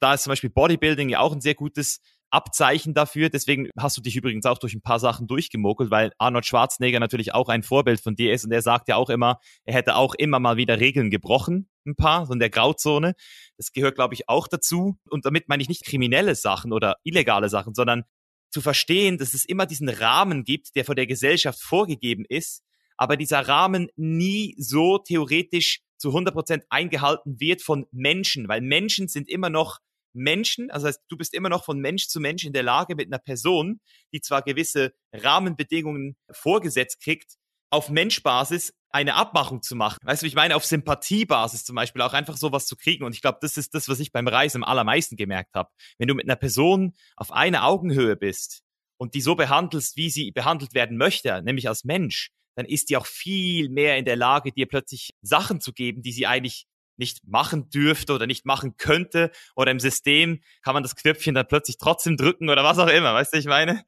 Da ist zum Beispiel Bodybuilding ja auch ein sehr gutes Abzeichen dafür. Deswegen hast du dich übrigens auch durch ein paar Sachen durchgemogelt, weil Arnold Schwarzenegger natürlich auch ein Vorbild von dir ist und er sagt ja auch immer, er hätte auch immer mal wieder Regeln gebrochen, ein paar, so in der Grauzone. Das gehört, glaube ich, auch dazu. Und damit meine ich nicht kriminelle Sachen oder illegale Sachen, sondern zu verstehen, dass es immer diesen Rahmen gibt, der von der Gesellschaft vorgegeben ist, aber dieser Rahmen nie so theoretisch zu 100 Prozent eingehalten wird von Menschen, weil Menschen sind immer noch Menschen, also heißt, du bist immer noch von Mensch zu Mensch in der Lage, mit einer Person, die zwar gewisse Rahmenbedingungen vorgesetzt kriegt, auf Menschbasis eine Abmachung zu machen. Weißt du, ich meine, auf Sympathiebasis zum Beispiel auch einfach sowas zu kriegen. Und ich glaube, das ist das, was ich beim Reisen am allermeisten gemerkt habe. Wenn du mit einer Person auf einer Augenhöhe bist und die so behandelst, wie sie behandelt werden möchte, nämlich als Mensch, dann ist die auch viel mehr in der Lage, dir plötzlich Sachen zu geben, die sie eigentlich nicht machen dürfte oder nicht machen könnte oder im System kann man das Knöpfchen dann plötzlich trotzdem drücken oder was auch immer, weißt du, ich meine?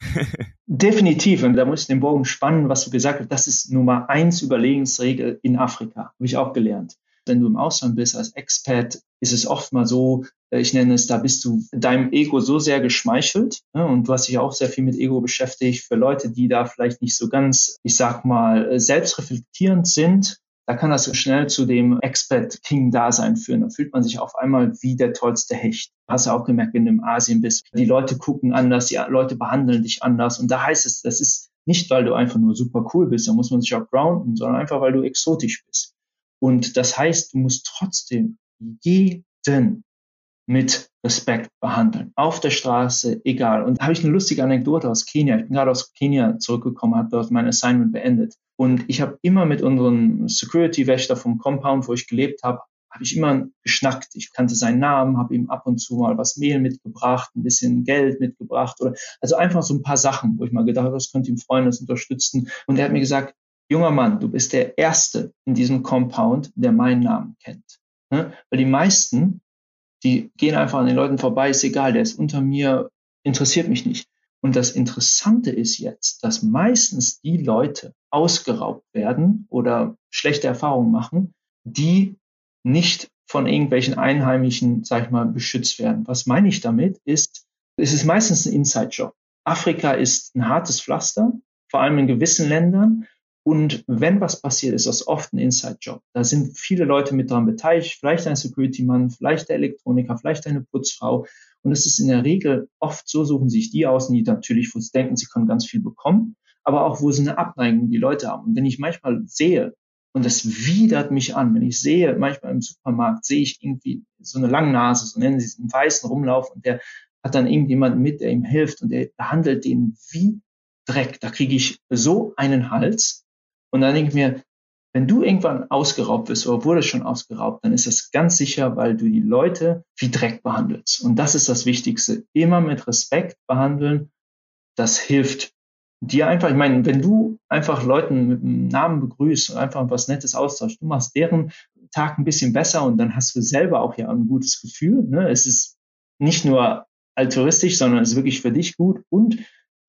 Definitiv, und da muss ich den Bogen spannen, was du gesagt hast, das ist Nummer eins Überlegensregel in Afrika, habe ich auch gelernt. Wenn du im Ausland bist als Expat, ist es oft mal so, äh, ich nenne es, da bist du deinem Ego so sehr geschmeichelt ne, und du hast dich auch sehr viel mit Ego beschäftigt. Für Leute, die da vielleicht nicht so ganz, ich sag mal, äh, selbstreflektierend sind, da kann das schnell zu dem Expert-King-Dasein führen. Da fühlt man sich auf einmal wie der tollste Hecht. Hast du auch gemerkt, wenn du im Asien bist. Die Leute gucken anders, die Leute behandeln dich anders. Und da heißt es, das ist nicht, weil du einfach nur super cool bist, da muss man sich auch grounden, sondern einfach, weil du exotisch bist. Und das heißt, du musst trotzdem jeden mit Respekt behandeln. Auf der Straße, egal. Und da habe ich eine lustige Anekdote aus Kenia. Ich bin gerade aus Kenia zurückgekommen, habe dort mein Assignment beendet. Und ich habe immer mit unserem Security-Wächter vom Compound, wo ich gelebt habe, habe ich immer geschnackt. Ich kannte seinen Namen, habe ihm ab und zu mal was Mehl mitgebracht, ein bisschen Geld mitgebracht oder also einfach so ein paar Sachen, wo ich mal gedacht habe, das könnte ihm freuen, das unterstützen. Und er hat mir gesagt, junger Mann, du bist der Erste in diesem Compound, der meinen Namen kennt. Ne? Weil die meisten, die gehen einfach an den Leuten vorbei, ist egal, der ist unter mir, interessiert mich nicht. Und das Interessante ist jetzt, dass meistens die Leute ausgeraubt werden oder schlechte Erfahrungen machen, die nicht von irgendwelchen Einheimischen, sag ich mal, beschützt werden. Was meine ich damit? Ist, es ist meistens ein Inside-Job. Afrika ist ein hartes Pflaster, vor allem in gewissen Ländern. Und wenn was passiert, ist das oft ein Inside-Job. Da sind viele Leute mit daran beteiligt, vielleicht ein Security-Mann, vielleicht der Elektroniker, vielleicht eine Putzfrau. Und es ist in der Regel oft so, suchen sich die aus, die natürlich, wo sie denken, sie können ganz viel bekommen, aber auch, wo sie eine Abneigung die Leute haben. Und wenn ich manchmal sehe, und das widert mich an, wenn ich sehe, manchmal im Supermarkt sehe ich irgendwie so eine Langnase, so nennen sie es, einen weißen Rumlauf und der hat dann irgendjemanden mit, der ihm hilft und der behandelt den wie Dreck. Da kriege ich so einen Hals. Und dann denke ich mir, wenn du irgendwann ausgeraubt bist oder wurdest schon ausgeraubt, dann ist das ganz sicher, weil du die Leute wie Dreck behandelst. Und das ist das Wichtigste. Immer mit Respekt behandeln. Das hilft dir einfach. Ich meine, wenn du einfach Leuten mit einem Namen begrüßt und einfach was Nettes austauschst, du machst deren Tag ein bisschen besser und dann hast du selber auch ja ein gutes Gefühl. Ne? Es ist nicht nur altruistisch, sondern es ist wirklich für dich gut und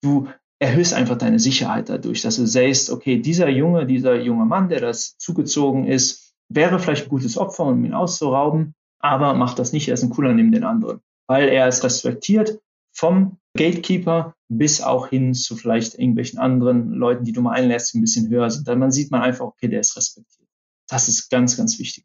du erhöhst einfach deine Sicherheit dadurch, dass du siehst, okay, dieser Junge, dieser junge Mann, der das zugezogen ist, wäre vielleicht ein gutes Opfer, um ihn auszurauben, aber macht das nicht, er ist ein cooler neben den anderen, weil er ist respektiert vom Gatekeeper bis auch hin zu vielleicht irgendwelchen anderen Leuten, die du mal einlässt, die ein bisschen höher sind. Dann sieht man einfach, okay, der ist respektiert. Das ist ganz, ganz wichtig.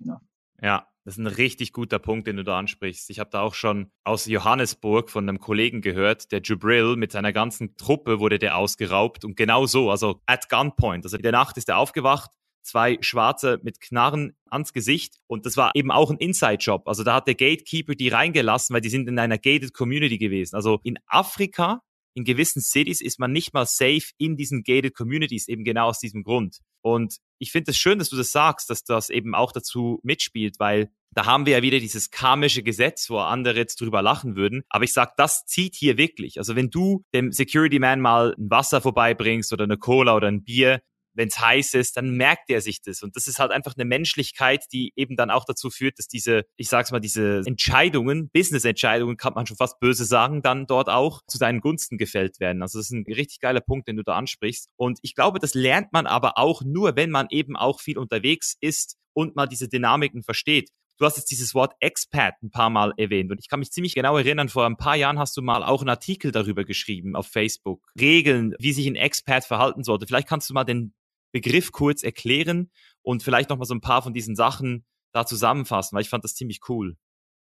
Ja, Das ist ein richtig guter Punkt, den du da ansprichst. Ich habe da auch schon aus Johannesburg von einem Kollegen gehört, der Jubril mit seiner ganzen Truppe wurde der ausgeraubt und genau so, also at gunpoint. Also in der Nacht ist er aufgewacht, zwei Schwarze mit Knarren ans Gesicht und das war eben auch ein Inside-Job. Also da hat der Gatekeeper die reingelassen, weil die sind in einer gated Community gewesen. Also in Afrika in gewissen Cities ist man nicht mal safe in diesen gated Communities, eben genau aus diesem Grund. Und ich finde es schön, dass du das sagst, dass das eben auch dazu mitspielt, weil da haben wir ja wieder dieses karmische Gesetz, wo andere jetzt drüber lachen würden. Aber ich sag, das zieht hier wirklich. Also wenn du dem Security Man mal ein Wasser vorbeibringst oder eine Cola oder ein Bier, wenn es heiß ist, dann merkt er sich das. Und das ist halt einfach eine Menschlichkeit, die eben dann auch dazu führt, dass diese, ich sag's mal, diese Entscheidungen, Business-Entscheidungen, kann man schon fast böse sagen, dann dort auch zu deinen Gunsten gefällt werden. Also das ist ein richtig geiler Punkt, den du da ansprichst. Und ich glaube, das lernt man aber auch nur, wenn man eben auch viel unterwegs ist und mal diese Dynamiken versteht. Du hast jetzt dieses Wort Expat ein paar Mal erwähnt und ich kann mich ziemlich genau erinnern, vor ein paar Jahren hast du mal auch einen Artikel darüber geschrieben auf Facebook. Regeln, wie sich ein Expat verhalten sollte. Vielleicht kannst du mal den Begriff kurz erklären und vielleicht noch mal so ein paar von diesen Sachen da zusammenfassen, weil ich fand das ziemlich cool.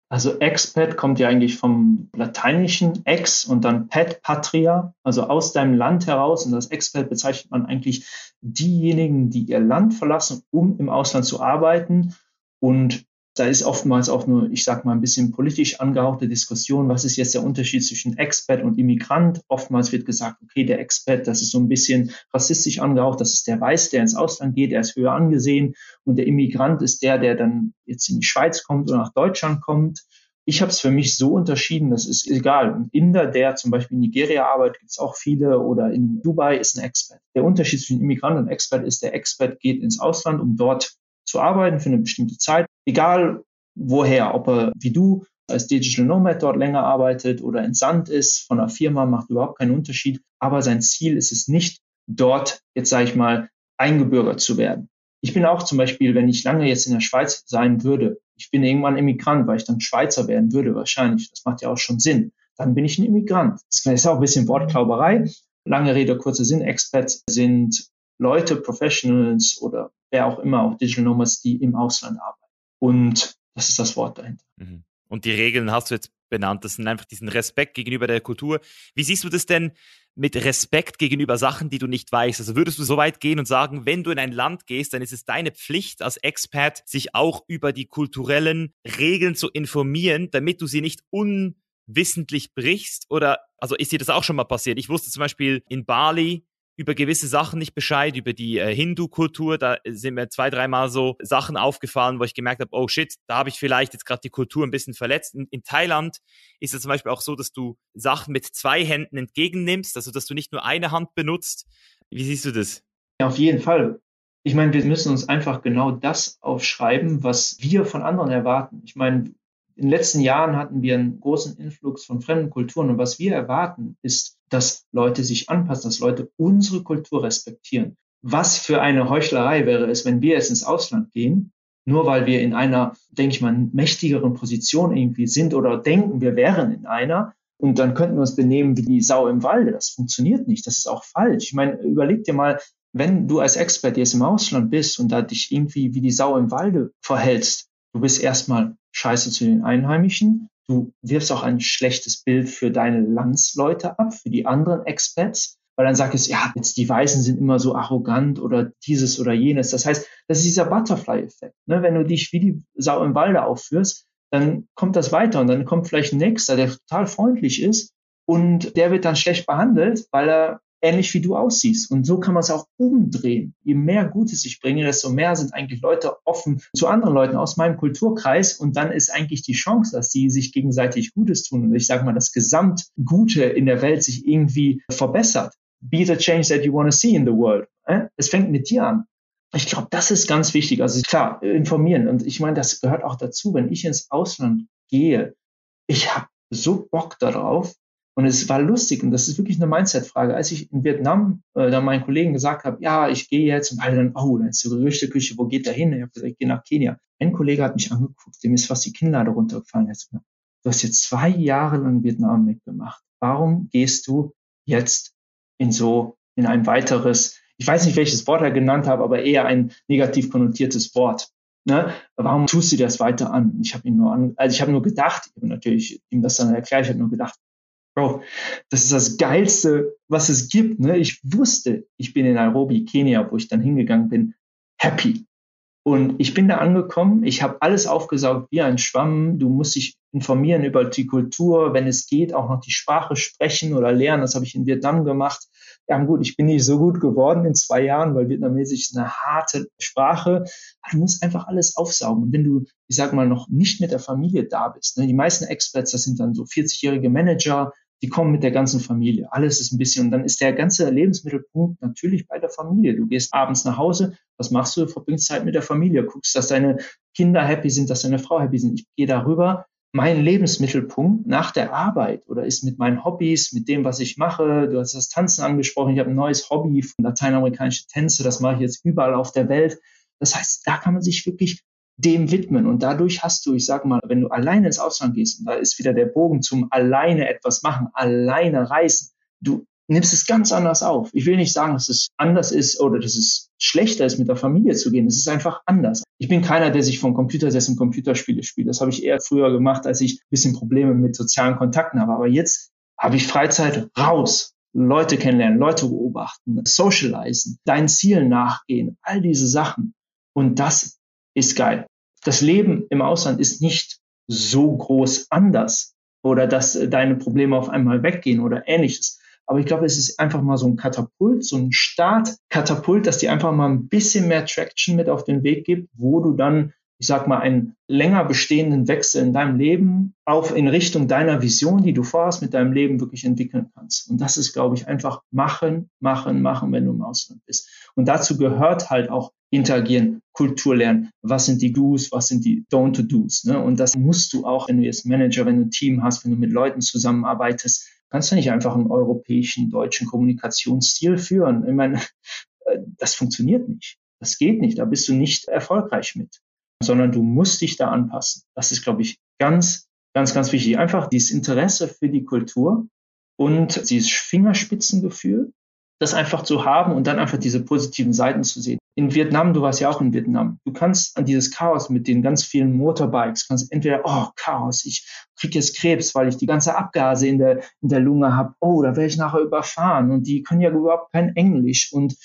Also Expat kommt ja eigentlich vom lateinischen ex und dann pet patria, also aus deinem Land heraus. Und das Expat bezeichnet man eigentlich diejenigen, die ihr Land verlassen, um im Ausland zu arbeiten. Und da ist oftmals auch nur, ich sag mal, ein bisschen politisch angehauchte Diskussion. Was ist jetzt der Unterschied zwischen Expat und Immigrant? Oftmals wird gesagt, okay, der Expat, das ist so ein bisschen rassistisch angehaucht. Das ist der Weiß, der ins Ausland geht, der ist höher angesehen. Und der Immigrant ist der, der dann jetzt in die Schweiz kommt oder nach Deutschland kommt. Ich habe es für mich so unterschieden, das ist egal. Ein Inder, der zum Beispiel in Nigeria arbeitet, gibt es auch viele, oder in Dubai ist ein Expat. Der Unterschied zwischen Immigrant und Expat ist, der Expat geht ins Ausland, um dort zu arbeiten für eine bestimmte Zeit, egal woher, ob er wie du als Digital Nomad dort länger arbeitet oder entsandt ist von einer Firma, macht überhaupt keinen Unterschied. Aber sein Ziel ist es nicht, dort, jetzt sage ich mal, eingebürgert zu werden. Ich bin auch zum Beispiel, wenn ich lange jetzt in der Schweiz sein würde, ich bin irgendwann Immigrant, weil ich dann Schweizer werden würde, wahrscheinlich. Das macht ja auch schon Sinn. Dann bin ich ein Immigrant. Das ist auch ein bisschen Wortklauberei. Lange Rede, kurzer Sinn. Expats sind Leute, Professionals oder wer auch immer, auch Digital Nomads, die im Ausland arbeiten. Und das ist das Wort dahinter. Mhm. Und die Regeln hast du jetzt benannt. Das sind einfach diesen Respekt gegenüber der Kultur. Wie siehst du das denn mit Respekt gegenüber Sachen, die du nicht weißt? Also würdest du so weit gehen und sagen, wenn du in ein Land gehst, dann ist es deine Pflicht als Expert, sich auch über die kulturellen Regeln zu informieren, damit du sie nicht unwissentlich brichst? Oder, also ist dir das auch schon mal passiert? Ich wusste zum Beispiel in Bali, über gewisse Sachen nicht Bescheid, über die äh, Hindu-Kultur. Da sind mir zwei, dreimal so Sachen aufgefallen, wo ich gemerkt habe, oh shit, da habe ich vielleicht jetzt gerade die Kultur ein bisschen verletzt. In, in Thailand ist es zum Beispiel auch so, dass du Sachen mit zwei Händen entgegennimmst, also dass du nicht nur eine Hand benutzt. Wie siehst du das? Ja, auf jeden Fall. Ich meine, wir müssen uns einfach genau das aufschreiben, was wir von anderen erwarten. Ich meine, in den letzten Jahren hatten wir einen großen Influx von fremden Kulturen und was wir erwarten, ist, dass Leute sich anpassen, dass Leute unsere Kultur respektieren. Was für eine Heuchlerei wäre es, wenn wir jetzt ins Ausland gehen, nur weil wir in einer, denke ich mal, mächtigeren Position irgendwie sind oder denken, wir wären in einer, und dann könnten wir uns benehmen wie die Sau im Walde. Das funktioniert nicht. Das ist auch falsch. Ich meine, überleg dir mal, wenn du als Expert jetzt im Ausland bist und da dich irgendwie wie die Sau im Walde verhältst, du bist erstmal scheiße zu den Einheimischen. Du wirfst auch ein schlechtes Bild für deine Landsleute ab, für die anderen Expats, weil dann sagst du, ja, jetzt die Weißen sind immer so arrogant oder dieses oder jenes. Das heißt, das ist dieser Butterfly-Effekt. Ne? Wenn du dich wie die Sau im Walde aufführst, dann kommt das weiter und dann kommt vielleicht ein Nächster, der total freundlich ist und der wird dann schlecht behandelt, weil er ähnlich wie du aussiehst. Und so kann man es auch umdrehen. Je mehr Gutes ich bringe, desto mehr sind eigentlich Leute offen zu anderen Leuten aus meinem Kulturkreis. Und dann ist eigentlich die Chance, dass sie sich gegenseitig Gutes tun. Und ich sage mal, das Gesamtgute in der Welt sich irgendwie verbessert. Be the change that you want to see in the world. Es fängt mit dir an. Ich glaube, das ist ganz wichtig. Also klar, informieren. Und ich meine, das gehört auch dazu, wenn ich ins Ausland gehe. Ich habe so Bock darauf, und es war lustig und das ist wirklich eine Mindset-Frage. Als ich in Vietnam äh, dann meinen Kollegen gesagt habe, ja, ich gehe jetzt und alle dann, oh, dann ist die Gerüchteküche, wo geht der hin? Ich habe gesagt, ich gehe nach Kenia. Ein Kollege hat mich angeguckt, dem ist fast die Kinnlade runtergefallen. Jetzt, du hast jetzt zwei Jahre lang Vietnam mitgemacht. Warum gehst du jetzt in so, in ein weiteres, ich weiß nicht, welches Wort er genannt hat, aber eher ein negativ konnotiertes Wort. Ne? Warum tust du das weiter an? Ich habe ihn nur an, also ich habe nur gedacht, ich habe natürlich ihm das dann erklärt, ich habe nur gedacht, Bro, das ist das Geilste, was es gibt. Ne? Ich wusste, ich bin in Nairobi, Kenia, wo ich dann hingegangen bin, happy. Und ich bin da angekommen, ich habe alles aufgesaugt wie ein Schwamm. Du musst dich informieren über die Kultur, wenn es geht, auch noch die Sprache sprechen oder lernen. Das habe ich in Vietnam gemacht. Ja gut, ich bin nicht so gut geworden in zwei Jahren, weil Vietnamesisch ist eine harte Sprache. Du musst einfach alles aufsaugen. Und wenn du, ich sag mal, noch nicht mit der Familie da bist, ne, die meisten Experts, das sind dann so 40-jährige Manager, die kommen mit der ganzen Familie. Alles ist ein bisschen, und dann ist der ganze Lebensmittelpunkt natürlich bei der Familie. Du gehst abends nach Hause, was machst du? Verbringst Zeit mit der Familie, guckst, dass deine Kinder happy sind, dass deine Frau happy sind. Ich gehe darüber. Mein Lebensmittelpunkt nach der Arbeit oder ist mit meinen Hobbys, mit dem, was ich mache. Du hast das Tanzen angesprochen. Ich habe ein neues Hobby von lateinamerikanische Tänze. Das mache ich jetzt überall auf der Welt. Das heißt, da kann man sich wirklich dem widmen. Und dadurch hast du, ich sage mal, wenn du alleine ins Ausland gehst, und da ist wieder der Bogen zum alleine etwas machen, alleine reisen, du nimmst es ganz anders auf. Ich will nicht sagen, dass es anders ist oder dass es schlechter ist, mit der Familie zu gehen. Es ist einfach anders. Ich bin keiner, der sich vom Computer setzt und Computerspiele spielt. Das habe ich eher früher gemacht, als ich ein bisschen Probleme mit sozialen Kontakten habe. Aber jetzt habe ich Freizeit raus. Leute kennenlernen, Leute beobachten, socialisen, deinen Zielen nachgehen, all diese Sachen. Und das ist geil. Das Leben im Ausland ist nicht so groß anders oder dass deine Probleme auf einmal weggehen oder ähnliches. Aber ich glaube, es ist einfach mal so ein Katapult, so ein Startkatapult, dass dir einfach mal ein bisschen mehr Traction mit auf den Weg gibt, wo du dann ich sag mal, einen länger bestehenden Wechsel in deinem Leben auf in Richtung deiner Vision, die du vorhast, mit deinem Leben wirklich entwickeln kannst. Und das ist, glaube ich, einfach machen, machen, machen, wenn du im Ausland bist. Und dazu gehört halt auch interagieren, Kultur lernen. Was sind die Do's, was sind die Don't-to-Do's? Ne? Und das musst du auch, wenn du jetzt Manager, wenn du ein Team hast, wenn du mit Leuten zusammenarbeitest, kannst du nicht einfach einen europäischen, deutschen Kommunikationsstil führen. Ich meine, äh, das funktioniert nicht. Das geht nicht. Da bist du nicht erfolgreich mit sondern du musst dich da anpassen. Das ist, glaube ich, ganz, ganz, ganz wichtig. Einfach dieses Interesse für die Kultur und dieses Fingerspitzengefühl, das einfach zu haben und dann einfach diese positiven Seiten zu sehen. In Vietnam, du warst ja auch in Vietnam, du kannst an dieses Chaos mit den ganz vielen Motorbikes, kannst entweder, oh, Chaos, ich krieg jetzt Krebs, weil ich die ganze Abgase in der, in der Lunge habe, oh, da werde ich nachher überfahren und die können ja überhaupt kein Englisch und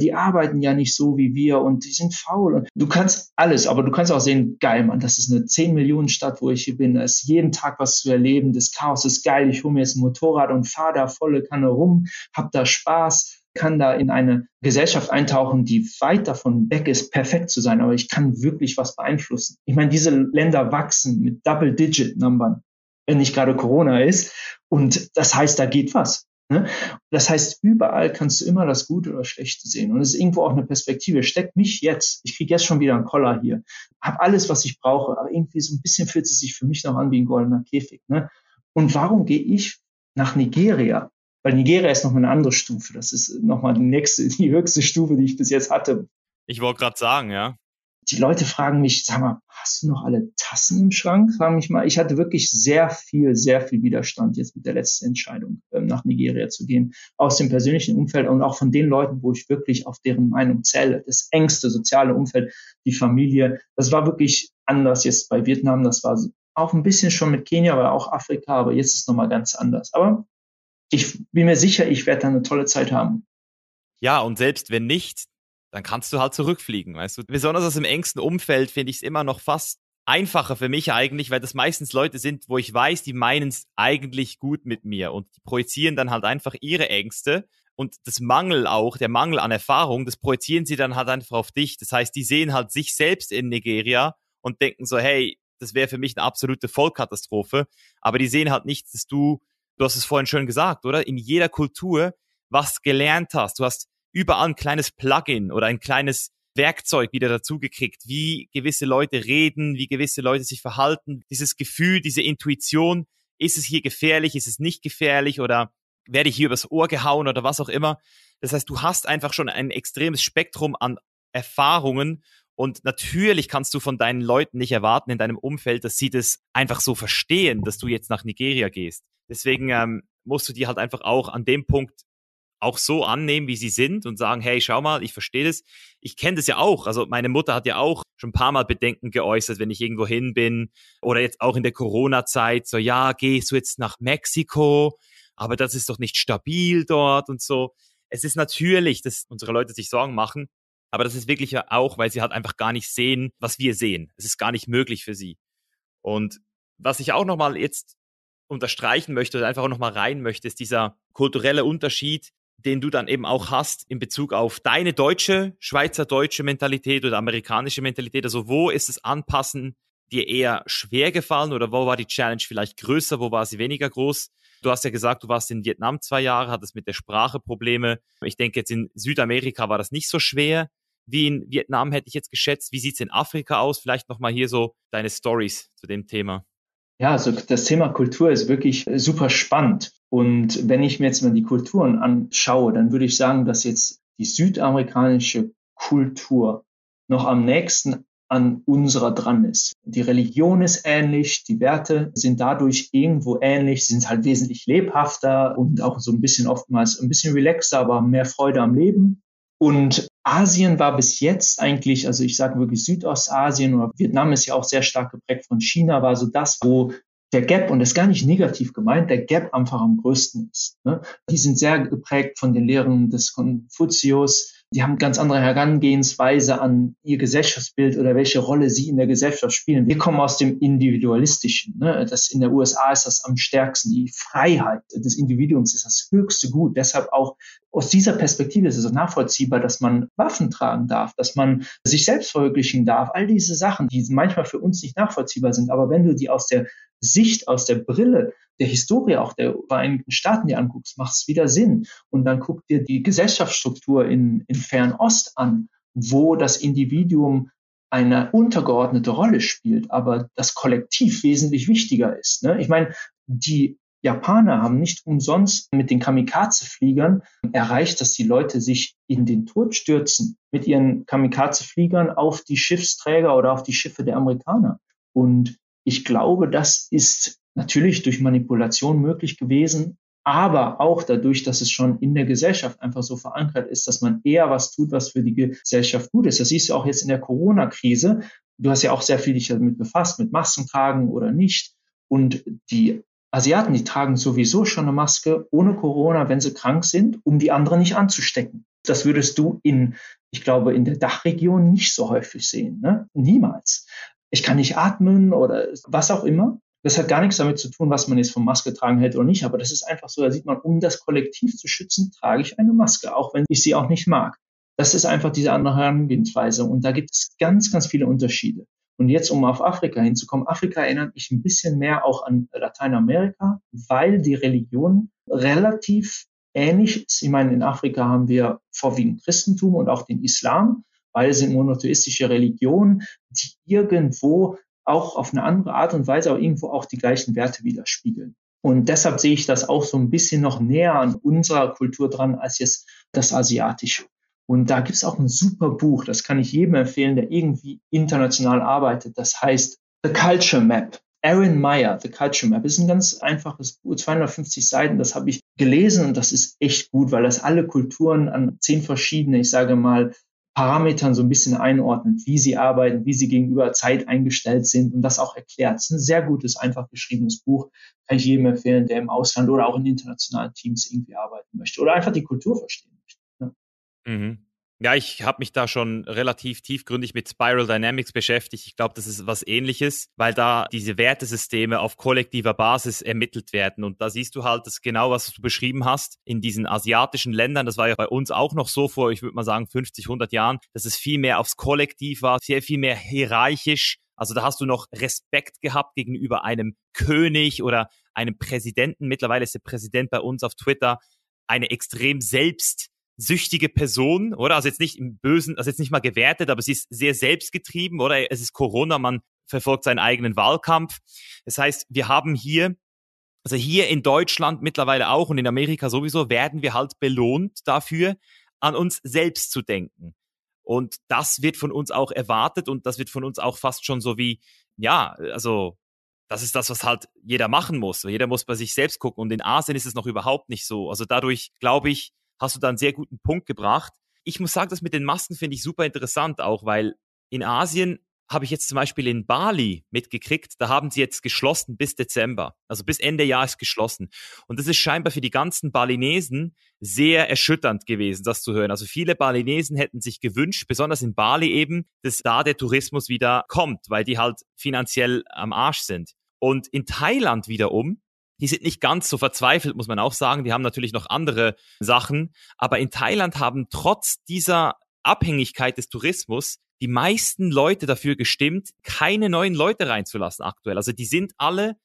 die arbeiten ja nicht so wie wir und die sind faul. Du kannst alles, aber du kannst auch sehen, geil, Mann, das ist eine 10 Millionen Stadt, wo ich hier bin, da ist jeden Tag was zu erleben, das Chaos ist geil, ich hole mir jetzt ein Motorrad und fahre da volle Kanne rum, hab da Spaß, kann da in eine Gesellschaft eintauchen, die weit davon weg ist, perfekt zu sein, aber ich kann wirklich was beeinflussen. Ich meine, diese Länder wachsen mit Double-Digit-Numbern, wenn nicht gerade Corona ist. Und das heißt, da geht was. Ne? Das heißt, überall kannst du immer das Gute oder Schlechte sehen. Und es ist irgendwo auch eine Perspektive. Steckt mich jetzt, ich kriege jetzt schon wieder einen Koller hier, habe alles, was ich brauche, aber irgendwie so ein bisschen fühlt es sich für mich noch an wie ein goldener Käfig. Ne? Und warum gehe ich nach Nigeria? Weil Nigeria ist nochmal eine andere Stufe. Das ist nochmal die nächste, die höchste Stufe, die ich bis jetzt hatte. Ich wollte gerade sagen, ja. Die Leute fragen mich, sag mal, hast du noch alle Tassen im Schrank? Fragen mich mal. Ich hatte wirklich sehr viel, sehr viel Widerstand jetzt mit der letzten Entscheidung, ähm, nach Nigeria zu gehen. Aus dem persönlichen Umfeld und auch von den Leuten, wo ich wirklich auf deren Meinung zähle. Das engste soziale Umfeld, die Familie. Das war wirklich anders jetzt bei Vietnam. Das war auch ein bisschen schon mit Kenia, aber auch Afrika. Aber jetzt ist es nochmal ganz anders. Aber ich bin mir sicher, ich werde da eine tolle Zeit haben. Ja, und selbst wenn nicht, dann kannst du halt zurückfliegen, weißt du. Besonders aus dem engsten Umfeld finde ich es immer noch fast einfacher für mich eigentlich, weil das meistens Leute sind, wo ich weiß, die meinen es eigentlich gut mit mir und die projizieren dann halt einfach ihre Ängste und das Mangel auch, der Mangel an Erfahrung, das projizieren sie dann halt einfach auf dich. Das heißt, die sehen halt sich selbst in Nigeria und denken so, hey, das wäre für mich eine absolute Vollkatastrophe, aber die sehen halt nicht, dass du du hast es vorhin schön gesagt, oder? In jeder Kultur was gelernt hast. Du hast überall ein kleines Plugin oder ein kleines Werkzeug wieder dazugekriegt, wie gewisse Leute reden, wie gewisse Leute sich verhalten. Dieses Gefühl, diese Intuition, ist es hier gefährlich, ist es nicht gefährlich oder werde ich hier übers Ohr gehauen oder was auch immer. Das heißt, du hast einfach schon ein extremes Spektrum an Erfahrungen und natürlich kannst du von deinen Leuten nicht erwarten in deinem Umfeld, dass sie das einfach so verstehen, dass du jetzt nach Nigeria gehst. Deswegen ähm, musst du dir halt einfach auch an dem Punkt auch so annehmen, wie sie sind und sagen, hey, schau mal, ich verstehe das. Ich kenne das ja auch. Also meine Mutter hat ja auch schon ein paar Mal Bedenken geäußert, wenn ich irgendwo hin bin oder jetzt auch in der Corona-Zeit, so, ja, gehst du jetzt nach Mexiko, aber das ist doch nicht stabil dort und so. Es ist natürlich, dass unsere Leute sich Sorgen machen, aber das ist wirklich auch, weil sie halt einfach gar nicht sehen, was wir sehen. Es ist gar nicht möglich für sie. Und was ich auch nochmal jetzt unterstreichen möchte oder einfach auch nochmal rein möchte, ist dieser kulturelle Unterschied, den du dann eben auch hast in Bezug auf deine deutsche, Schweizer-deutsche Mentalität oder amerikanische Mentalität. Also wo ist das Anpassen dir eher schwer gefallen oder wo war die Challenge vielleicht größer, wo war sie weniger groß? Du hast ja gesagt, du warst in Vietnam zwei Jahre, hattest mit der Sprache Probleme. Ich denke, jetzt in Südamerika war das nicht so schwer wie in Vietnam, hätte ich jetzt geschätzt. Wie sieht's in Afrika aus? Vielleicht nochmal hier so deine Stories zu dem Thema. Ja, also das Thema Kultur ist wirklich super spannend. Und wenn ich mir jetzt mal die Kulturen anschaue, dann würde ich sagen, dass jetzt die südamerikanische Kultur noch am nächsten an unserer dran ist. Die Religion ist ähnlich, die Werte sind dadurch irgendwo ähnlich, sind halt wesentlich lebhafter und auch so ein bisschen oftmals ein bisschen relaxter, aber mehr Freude am Leben. Und Asien war bis jetzt eigentlich, also ich sage wirklich Südostasien oder Vietnam ist ja auch sehr stark geprägt von China, war so das, wo der Gap, und das ist gar nicht negativ gemeint, der Gap einfach am größten ist. Ne? Die sind sehr geprägt von den Lehren des Konfuzius, die haben ganz andere Herangehensweise an ihr Gesellschaftsbild oder welche Rolle sie in der Gesellschaft spielen. Wir kommen aus dem Individualistischen. Ne? Das in der USA ist das am stärksten. Die Freiheit des Individuums ist das höchste Gut. Deshalb auch aus dieser Perspektive ist es nachvollziehbar, dass man Waffen tragen darf, dass man sich selbst verwirklichen darf. All diese Sachen, die manchmal für uns nicht nachvollziehbar sind. Aber wenn du die aus der Sicht, aus der Brille der Historie auch der Vereinigten Staaten dir anguckst, macht es wieder Sinn. Und dann guck dir die Gesellschaftsstruktur in, in Fernost an, wo das Individuum eine untergeordnete Rolle spielt, aber das Kollektiv wesentlich wichtiger ist. Ne? Ich meine, die Japaner haben nicht umsonst mit den Kamikaze-Fliegern erreicht, dass die Leute sich in den Tod stürzen mit ihren Kamikaze-Fliegern auf die Schiffsträger oder auf die Schiffe der Amerikaner. Und ich glaube, das ist natürlich durch Manipulation möglich gewesen, aber auch dadurch, dass es schon in der Gesellschaft einfach so verankert ist, dass man eher was tut, was für die Gesellschaft gut ist. Das siehst du auch jetzt in der Corona-Krise. Du hast ja auch sehr viel dich damit befasst, mit Masken tragen oder nicht. Und die Asiaten, die tragen sowieso schon eine Maske ohne Corona, wenn sie krank sind, um die anderen nicht anzustecken. Das würdest du in, ich glaube, in der Dachregion nicht so häufig sehen. Ne? Niemals. Ich kann nicht atmen oder was auch immer. Das hat gar nichts damit zu tun, was man jetzt von Maske tragen hält oder nicht, aber das ist einfach so, da sieht man, um das Kollektiv zu schützen, trage ich eine Maske, auch wenn ich sie auch nicht mag. Das ist einfach diese andere Herangehensweise und da gibt es ganz, ganz viele Unterschiede. Und jetzt, um auf Afrika hinzukommen, Afrika erinnert mich ein bisschen mehr auch an Lateinamerika, weil die Religion relativ ähnlich ist. Ich meine, in Afrika haben wir vorwiegend Christentum und auch den Islam. Beide sind monotheistische Religionen, die irgendwo auch auf eine andere Art und Weise aber irgendwo auch die gleichen Werte widerspiegeln. Und deshalb sehe ich das auch so ein bisschen noch näher an unserer Kultur dran als jetzt das Asiatische. Und da gibt es auch ein super Buch, das kann ich jedem empfehlen, der irgendwie international arbeitet. Das heißt The Culture Map. Aaron Meyer, The Culture Map, ist ein ganz einfaches Buch, 250 Seiten, das habe ich gelesen und das ist echt gut, weil das alle Kulturen an zehn verschiedene, ich sage mal, Parametern so ein bisschen einordnet, wie sie arbeiten, wie sie gegenüber Zeit eingestellt sind und das auch erklärt. Es ist ein sehr gutes, einfach geschriebenes Buch. Kann ich jedem empfehlen, der im Ausland oder auch in internationalen Teams irgendwie arbeiten möchte oder einfach die Kultur verstehen möchte. Ja. Mhm. Ja, ich habe mich da schon relativ tiefgründig mit Spiral Dynamics beschäftigt. Ich glaube, das ist was ähnliches, weil da diese Wertesysteme auf kollektiver Basis ermittelt werden. Und da siehst du halt das genau, was du beschrieben hast, in diesen asiatischen Ländern. Das war ja bei uns auch noch so vor, ich würde mal sagen, 50, 100 Jahren, dass es viel mehr aufs Kollektiv war, sehr viel mehr hierarchisch. Also da hast du noch Respekt gehabt gegenüber einem König oder einem Präsidenten. Mittlerweile ist der Präsident bei uns auf Twitter eine extrem selbst süchtige Person, oder? Also jetzt nicht im Bösen, also jetzt nicht mal gewertet, aber sie ist sehr selbstgetrieben, oder? Es ist Corona, man verfolgt seinen eigenen Wahlkampf. Das heißt, wir haben hier, also hier in Deutschland mittlerweile auch und in Amerika sowieso, werden wir halt belohnt dafür, an uns selbst zu denken. Und das wird von uns auch erwartet und das wird von uns auch fast schon so wie, ja, also das ist das, was halt jeder machen muss. Jeder muss bei sich selbst gucken. Und in Asien ist es noch überhaupt nicht so. Also dadurch, glaube ich, hast du da einen sehr guten Punkt gebracht. Ich muss sagen, das mit den Masken finde ich super interessant auch, weil in Asien habe ich jetzt zum Beispiel in Bali mitgekriegt, da haben sie jetzt geschlossen bis Dezember. Also bis Ende Jahr ist geschlossen. Und das ist scheinbar für die ganzen Balinesen sehr erschütternd gewesen, das zu hören. Also viele Balinesen hätten sich gewünscht, besonders in Bali eben, dass da der Tourismus wieder kommt, weil die halt finanziell am Arsch sind. Und in Thailand wiederum, die sind nicht ganz so verzweifelt, muss man auch sagen. Die haben natürlich noch andere Sachen. Aber in Thailand haben trotz dieser Abhängigkeit des Tourismus die meisten Leute dafür gestimmt, keine neuen Leute reinzulassen aktuell. Also die sind alle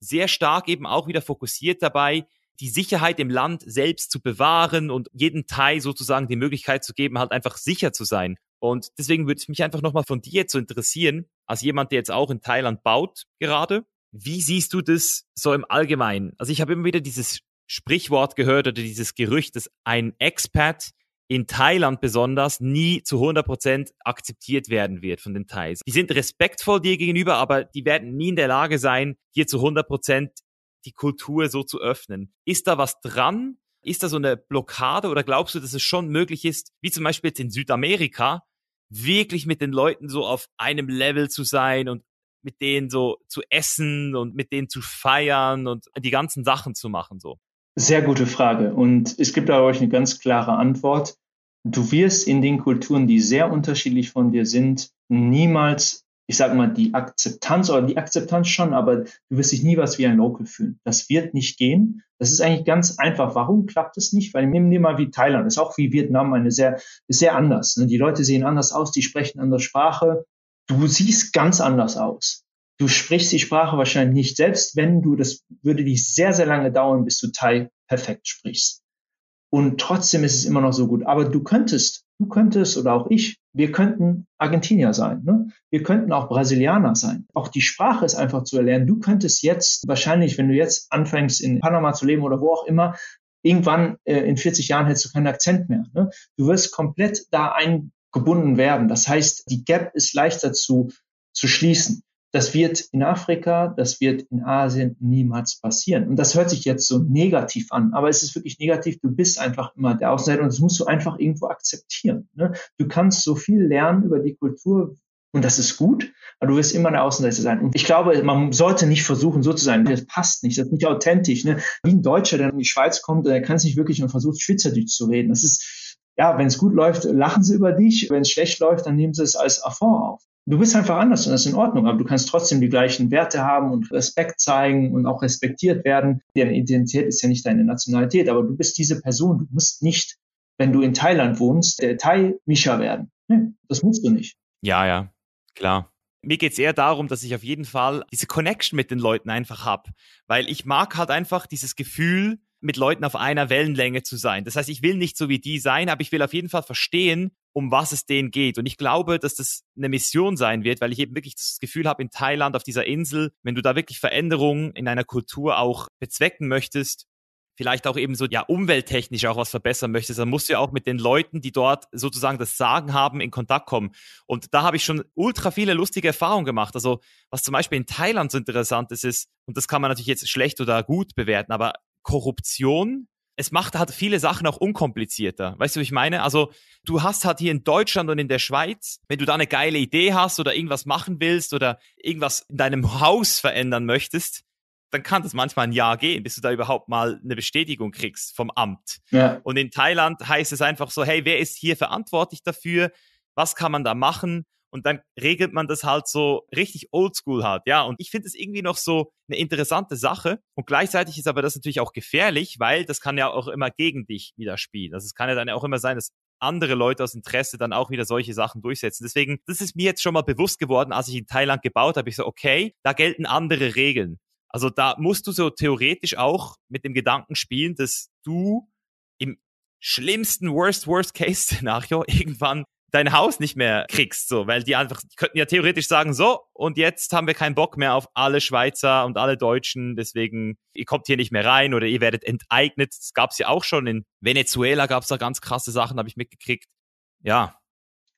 sehr stark eben auch wieder fokussiert dabei, die Sicherheit im Land selbst zu bewahren und jeden Teil sozusagen die Möglichkeit zu geben, halt einfach sicher zu sein. Und deswegen würde es mich einfach nochmal von dir zu interessieren, als jemand, der jetzt auch in Thailand baut gerade. Wie siehst du das so im Allgemeinen? Also ich habe immer wieder dieses Sprichwort gehört oder dieses Gerücht, dass ein Expat in Thailand besonders nie zu 100 Prozent akzeptiert werden wird von den Thais. Die sind respektvoll dir gegenüber, aber die werden nie in der Lage sein, hier zu 100 Prozent die Kultur so zu öffnen. Ist da was dran? Ist da so eine Blockade oder glaubst du, dass es schon möglich ist, wie zum Beispiel jetzt in Südamerika, wirklich mit den Leuten so auf einem Level zu sein und mit denen so zu essen und mit denen zu feiern und die ganzen Sachen zu machen so? Sehr gute Frage. Und es gibt da euch eine ganz klare Antwort. Du wirst in den Kulturen, die sehr unterschiedlich von dir sind, niemals, ich sag mal, die Akzeptanz oder die Akzeptanz schon, aber du wirst dich nie was wie ein Local fühlen. Das wird nicht gehen. Das ist eigentlich ganz einfach. Warum klappt es nicht? Weil nehmen wir mal wie Thailand, ist auch wie Vietnam eine sehr, ist sehr anders. Ne? Die Leute sehen anders aus, die sprechen andere Sprache. Du siehst ganz anders aus. Du sprichst die Sprache wahrscheinlich nicht. Selbst wenn du, das würde dich sehr, sehr lange dauern, bis du Thai perfekt sprichst. Und trotzdem ist es immer noch so gut. Aber du könntest, du könntest oder auch ich, wir könnten Argentinier sein. Ne? Wir könnten auch Brasilianer sein. Auch die Sprache ist einfach zu erlernen. Du könntest jetzt wahrscheinlich, wenn du jetzt anfängst in Panama zu leben oder wo auch immer, irgendwann äh, in 40 Jahren hättest du keinen Akzent mehr. Ne? Du wirst komplett da eingebunden werden. Das heißt, die Gap ist leichter zu, zu schließen. Das wird in Afrika, das wird in Asien niemals passieren. Und das hört sich jetzt so negativ an, aber es ist wirklich negativ. Du bist einfach immer der Außenseiter und das musst du einfach irgendwo akzeptieren. Ne? Du kannst so viel lernen über die Kultur und das ist gut, aber du wirst immer der Außenseiter sein. Und ich glaube, man sollte nicht versuchen, so zu sein. Das passt nicht, das ist nicht authentisch. Ne? Wie ein Deutscher, der in die Schweiz kommt, der kann es nicht wirklich und versucht, Schweizerdeutsch zu reden. Das ist, ja, wenn es gut läuft, lachen sie über dich. Wenn es schlecht läuft, dann nehmen sie es als Affront auf. Du bist einfach anders und das ist in Ordnung, aber du kannst trotzdem die gleichen Werte haben und Respekt zeigen und auch respektiert werden. Deine Identität ist ja nicht deine Nationalität, aber du bist diese Person. Du musst nicht, wenn du in Thailand wohnst, der Thai-Mischa werden. Nee, das musst du nicht. Ja, ja, klar. Mir geht es eher darum, dass ich auf jeden Fall diese Connection mit den Leuten einfach habe, weil ich mag halt einfach dieses Gefühl, mit Leuten auf einer Wellenlänge zu sein. Das heißt, ich will nicht so wie die sein, aber ich will auf jeden Fall verstehen, um was es denen geht. Und ich glaube, dass das eine Mission sein wird, weil ich eben wirklich das Gefühl habe, in Thailand auf dieser Insel, wenn du da wirklich Veränderungen in einer Kultur auch bezwecken möchtest, vielleicht auch eben so ja umwelttechnisch auch was verbessern möchtest, dann musst du ja auch mit den Leuten, die dort sozusagen das Sagen haben, in Kontakt kommen. Und da habe ich schon ultra viele lustige Erfahrungen gemacht. Also was zum Beispiel in Thailand so interessant ist, ist, und das kann man natürlich jetzt schlecht oder gut bewerten, aber Korruption, es macht halt viele Sachen auch unkomplizierter. Weißt du, wie ich meine? Also, du hast halt hier in Deutschland und in der Schweiz, wenn du da eine geile Idee hast oder irgendwas machen willst oder irgendwas in deinem Haus verändern möchtest, dann kann das manchmal ein Jahr gehen, bis du da überhaupt mal eine Bestätigung kriegst vom Amt. Ja. Und in Thailand heißt es einfach so, hey, wer ist hier verantwortlich dafür? Was kann man da machen? Und dann regelt man das halt so richtig oldschool halt, ja. Und ich finde es irgendwie noch so eine interessante Sache und gleichzeitig ist aber das natürlich auch gefährlich, weil das kann ja auch immer gegen dich wieder spielen. Also es kann ja dann auch immer sein, dass andere Leute aus Interesse dann auch wieder solche Sachen durchsetzen. Deswegen, das ist mir jetzt schon mal bewusst geworden, als ich in Thailand gebaut habe. Ich so, okay, da gelten andere Regeln. Also da musst du so theoretisch auch mit dem Gedanken spielen, dass du im schlimmsten Worst Worst Case Szenario irgendwann dein Haus nicht mehr kriegst, so, weil die einfach, die könnten ja theoretisch sagen, so, und jetzt haben wir keinen Bock mehr auf alle Schweizer und alle Deutschen, deswegen, ihr kommt hier nicht mehr rein oder ihr werdet enteignet. Das gab's ja auch schon in Venezuela gab's da ganz krasse Sachen, habe ich mitgekriegt. Ja.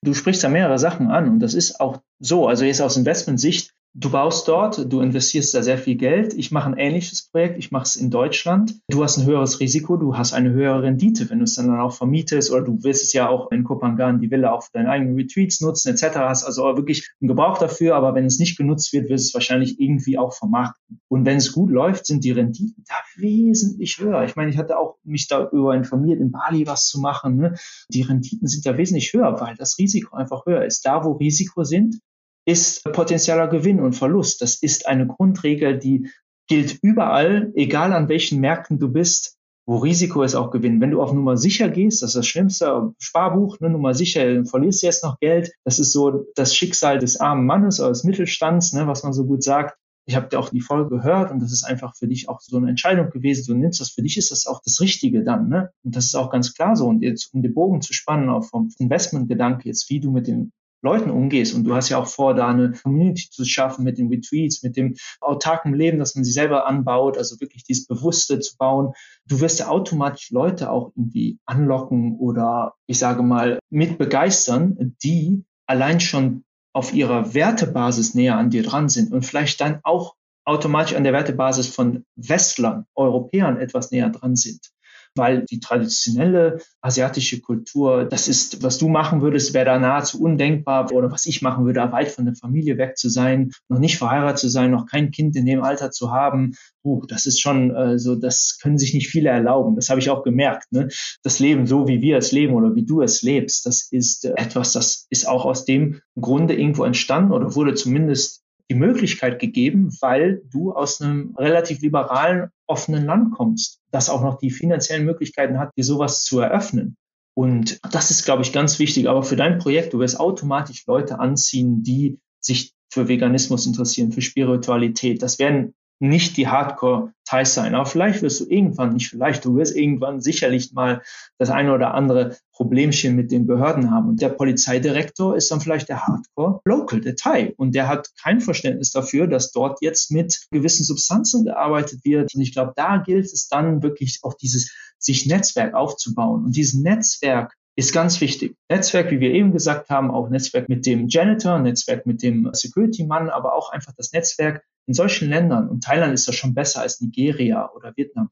Du sprichst da mehrere Sachen an und das ist auch so, also jetzt aus Investmentsicht, Du baust dort, du investierst da sehr viel Geld. Ich mache ein ähnliches Projekt, ich mache es in Deutschland. Du hast ein höheres Risiko, du hast eine höhere Rendite, wenn du es dann auch vermietest oder du willst es ja auch in Kopangan die Villa für deine eigenen Retreats nutzen etc. Hast also wirklich einen Gebrauch dafür, aber wenn es nicht genutzt wird, wirst du es wahrscheinlich irgendwie auch vermarkten. Und wenn es gut läuft, sind die Renditen da wesentlich höher. Ich meine, ich hatte auch mich darüber informiert, in Bali was zu machen. Ne? Die Renditen sind da wesentlich höher, weil das Risiko einfach höher ist. Da, wo Risiko sind, ist potenzieller Gewinn und Verlust. Das ist eine Grundregel, die gilt überall, egal an welchen Märkten du bist, wo Risiko ist auch Gewinn. Wenn du auf Nummer sicher gehst, das ist das Schlimmste, Sparbuch, ne, Nummer sicher, verlierst du jetzt noch Geld. Das ist so das Schicksal des armen Mannes oder des Mittelstands, ne, was man so gut sagt. Ich habe dir auch die Folge gehört und das ist einfach für dich auch so eine Entscheidung gewesen. Du nimmst das, für dich ist das auch das Richtige dann. Ne? Und das ist auch ganz klar so. Und jetzt, um den Bogen zu spannen auf vom Investmentgedanke jetzt, wie du mit den Leuten umgehst. Und du hast ja auch vor, da eine Community zu schaffen mit den Retreats, mit dem autarken Leben, dass man sich selber anbaut, also wirklich dieses Bewusste zu bauen. Du wirst ja automatisch Leute auch irgendwie anlocken oder ich sage mal mit begeistern, die allein schon auf ihrer Wertebasis näher an dir dran sind und vielleicht dann auch automatisch an der Wertebasis von Westlern, Europäern etwas näher dran sind weil die traditionelle asiatische Kultur, das ist, was du machen würdest, wäre da nahezu undenkbar oder was ich machen würde, weit von der Familie weg zu sein, noch nicht verheiratet zu sein, noch kein Kind in dem Alter zu haben. Uh, das ist schon äh, so, das können sich nicht viele erlauben. Das habe ich auch gemerkt. Ne? Das Leben so, wie wir es leben oder wie du es lebst, das ist äh, etwas, das ist auch aus dem Grunde irgendwo entstanden oder wurde zumindest die Möglichkeit gegeben, weil du aus einem relativ liberalen, offenen Land kommst, das auch noch die finanziellen Möglichkeiten hat, dir sowas zu eröffnen. Und das ist, glaube ich, ganz wichtig. Aber für dein Projekt, du wirst automatisch Leute anziehen, die sich für Veganismus interessieren, für Spiritualität. Das werden nicht die Hardcore-Thais sein. Aber vielleicht wirst du irgendwann, nicht vielleicht, du wirst irgendwann sicherlich mal das eine oder andere Problemchen mit den Behörden haben. Und der Polizeidirektor ist dann vielleicht der Hardcore-Local, der Thai. Und der hat kein Verständnis dafür, dass dort jetzt mit gewissen Substanzen gearbeitet wird. Und ich glaube, da gilt es dann wirklich auch dieses, sich Netzwerk aufzubauen. Und dieses Netzwerk ist ganz wichtig. Netzwerk, wie wir eben gesagt haben, auch Netzwerk mit dem Janitor, Netzwerk mit dem Security-Mann, aber auch einfach das Netzwerk in solchen Ländern, und Thailand ist das schon besser als Nigeria oder Vietnam,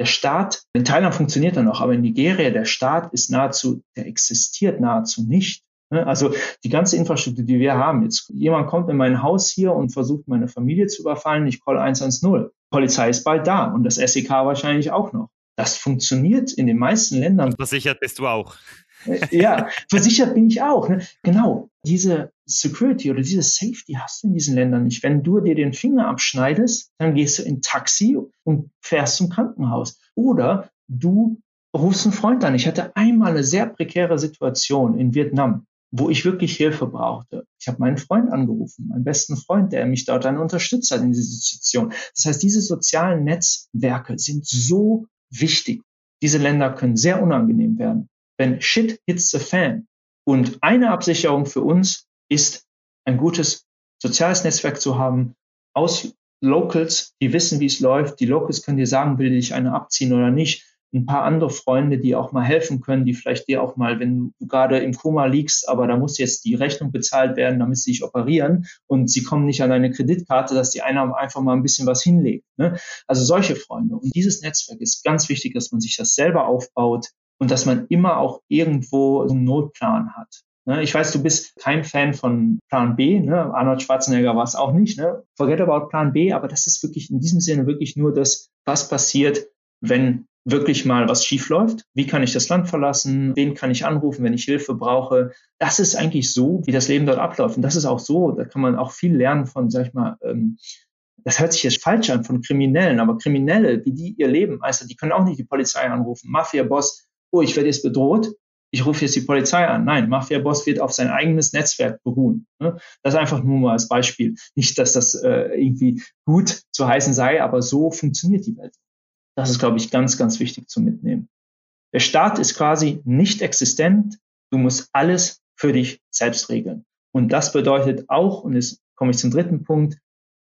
der Staat, in Thailand funktioniert er noch, aber in Nigeria, der Staat ist nahezu, der existiert nahezu nicht. Ne? Also die ganze Infrastruktur, die wir haben, jetzt jemand kommt in mein Haus hier und versucht meine Familie zu überfallen, ich call 110. Polizei ist bald da und das SEK wahrscheinlich auch noch. Das funktioniert in den meisten Ländern. Versichert bist du auch. Ja, versichert bin ich auch. Ne? Genau, diese Security oder diese Safety hast du in diesen Ländern nicht. Wenn du dir den Finger abschneidest, dann gehst du in Taxi und fährst zum Krankenhaus. Oder du rufst einen Freund an. Ich hatte einmal eine sehr prekäre Situation in Vietnam, wo ich wirklich Hilfe brauchte. Ich habe meinen Freund angerufen, meinen besten Freund, der mich dort dann unterstützt hat in dieser Situation. Das heißt, diese sozialen Netzwerke sind so wichtig. Diese Länder können sehr unangenehm werden wenn Shit hits the fan. Und eine Absicherung für uns ist, ein gutes soziales Netzwerk zu haben aus Locals, die wissen, wie es läuft. Die Locals können dir sagen, will ich eine abziehen oder nicht. Ein paar andere Freunde, die auch mal helfen können, die vielleicht dir auch mal, wenn du gerade im Koma liegst, aber da muss jetzt die Rechnung bezahlt werden, damit sie dich operieren und sie kommen nicht an deine Kreditkarte, dass die einer einfach mal ein bisschen was hinlegt. Ne? Also solche Freunde. Und dieses Netzwerk ist ganz wichtig, dass man sich das selber aufbaut, und dass man immer auch irgendwo einen Notplan hat. Ne? Ich weiß, du bist kein Fan von Plan B. Ne? Arnold Schwarzenegger war es auch nicht. Ne? Forget about Plan B, aber das ist wirklich in diesem Sinne wirklich nur das, was passiert, wenn wirklich mal was schief läuft. Wie kann ich das Land verlassen? Wen kann ich anrufen, wenn ich Hilfe brauche? Das ist eigentlich so, wie das Leben dort abläuft. Und das ist auch so, da kann man auch viel lernen von, sag ich mal, ähm, das hört sich jetzt falsch an, von Kriminellen, aber Kriminelle, wie die ihr Leben, also die können auch nicht die Polizei anrufen. Mafia-Boss oh, ich werde jetzt bedroht, ich rufe jetzt die Polizei an. Nein, Mafia-Boss wird auf sein eigenes Netzwerk beruhen. Ne? Das einfach nur mal als Beispiel. Nicht, dass das äh, irgendwie gut zu heißen sei, aber so funktioniert die Welt. Das ist, glaube ich, ganz, ganz wichtig zu mitnehmen. Der Staat ist quasi nicht existent. Du musst alles für dich selbst regeln. Und das bedeutet auch, und jetzt komme ich zum dritten Punkt,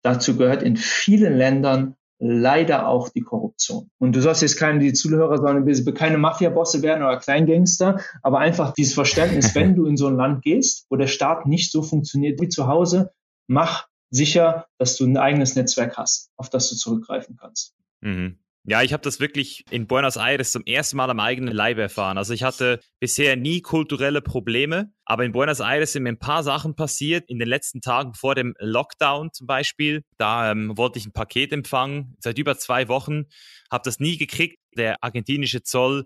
dazu gehört in vielen Ländern leider auch die Korruption. Und du sollst jetzt keine die Zuhörer, sondern keine Mafia-Bosse werden oder Kleingangster, aber einfach dieses Verständnis, wenn du in so ein Land gehst, wo der Staat nicht so funktioniert wie zu Hause, mach sicher, dass du ein eigenes Netzwerk hast, auf das du zurückgreifen kannst. Mhm. Ja, ich habe das wirklich in Buenos Aires zum ersten Mal am eigenen Leib erfahren. Also ich hatte bisher nie kulturelle Probleme, aber in Buenos Aires sind mir ein paar Sachen passiert. In den letzten Tagen vor dem Lockdown zum Beispiel, da ähm, wollte ich ein Paket empfangen, seit über zwei Wochen, habe das nie gekriegt. Der argentinische Zoll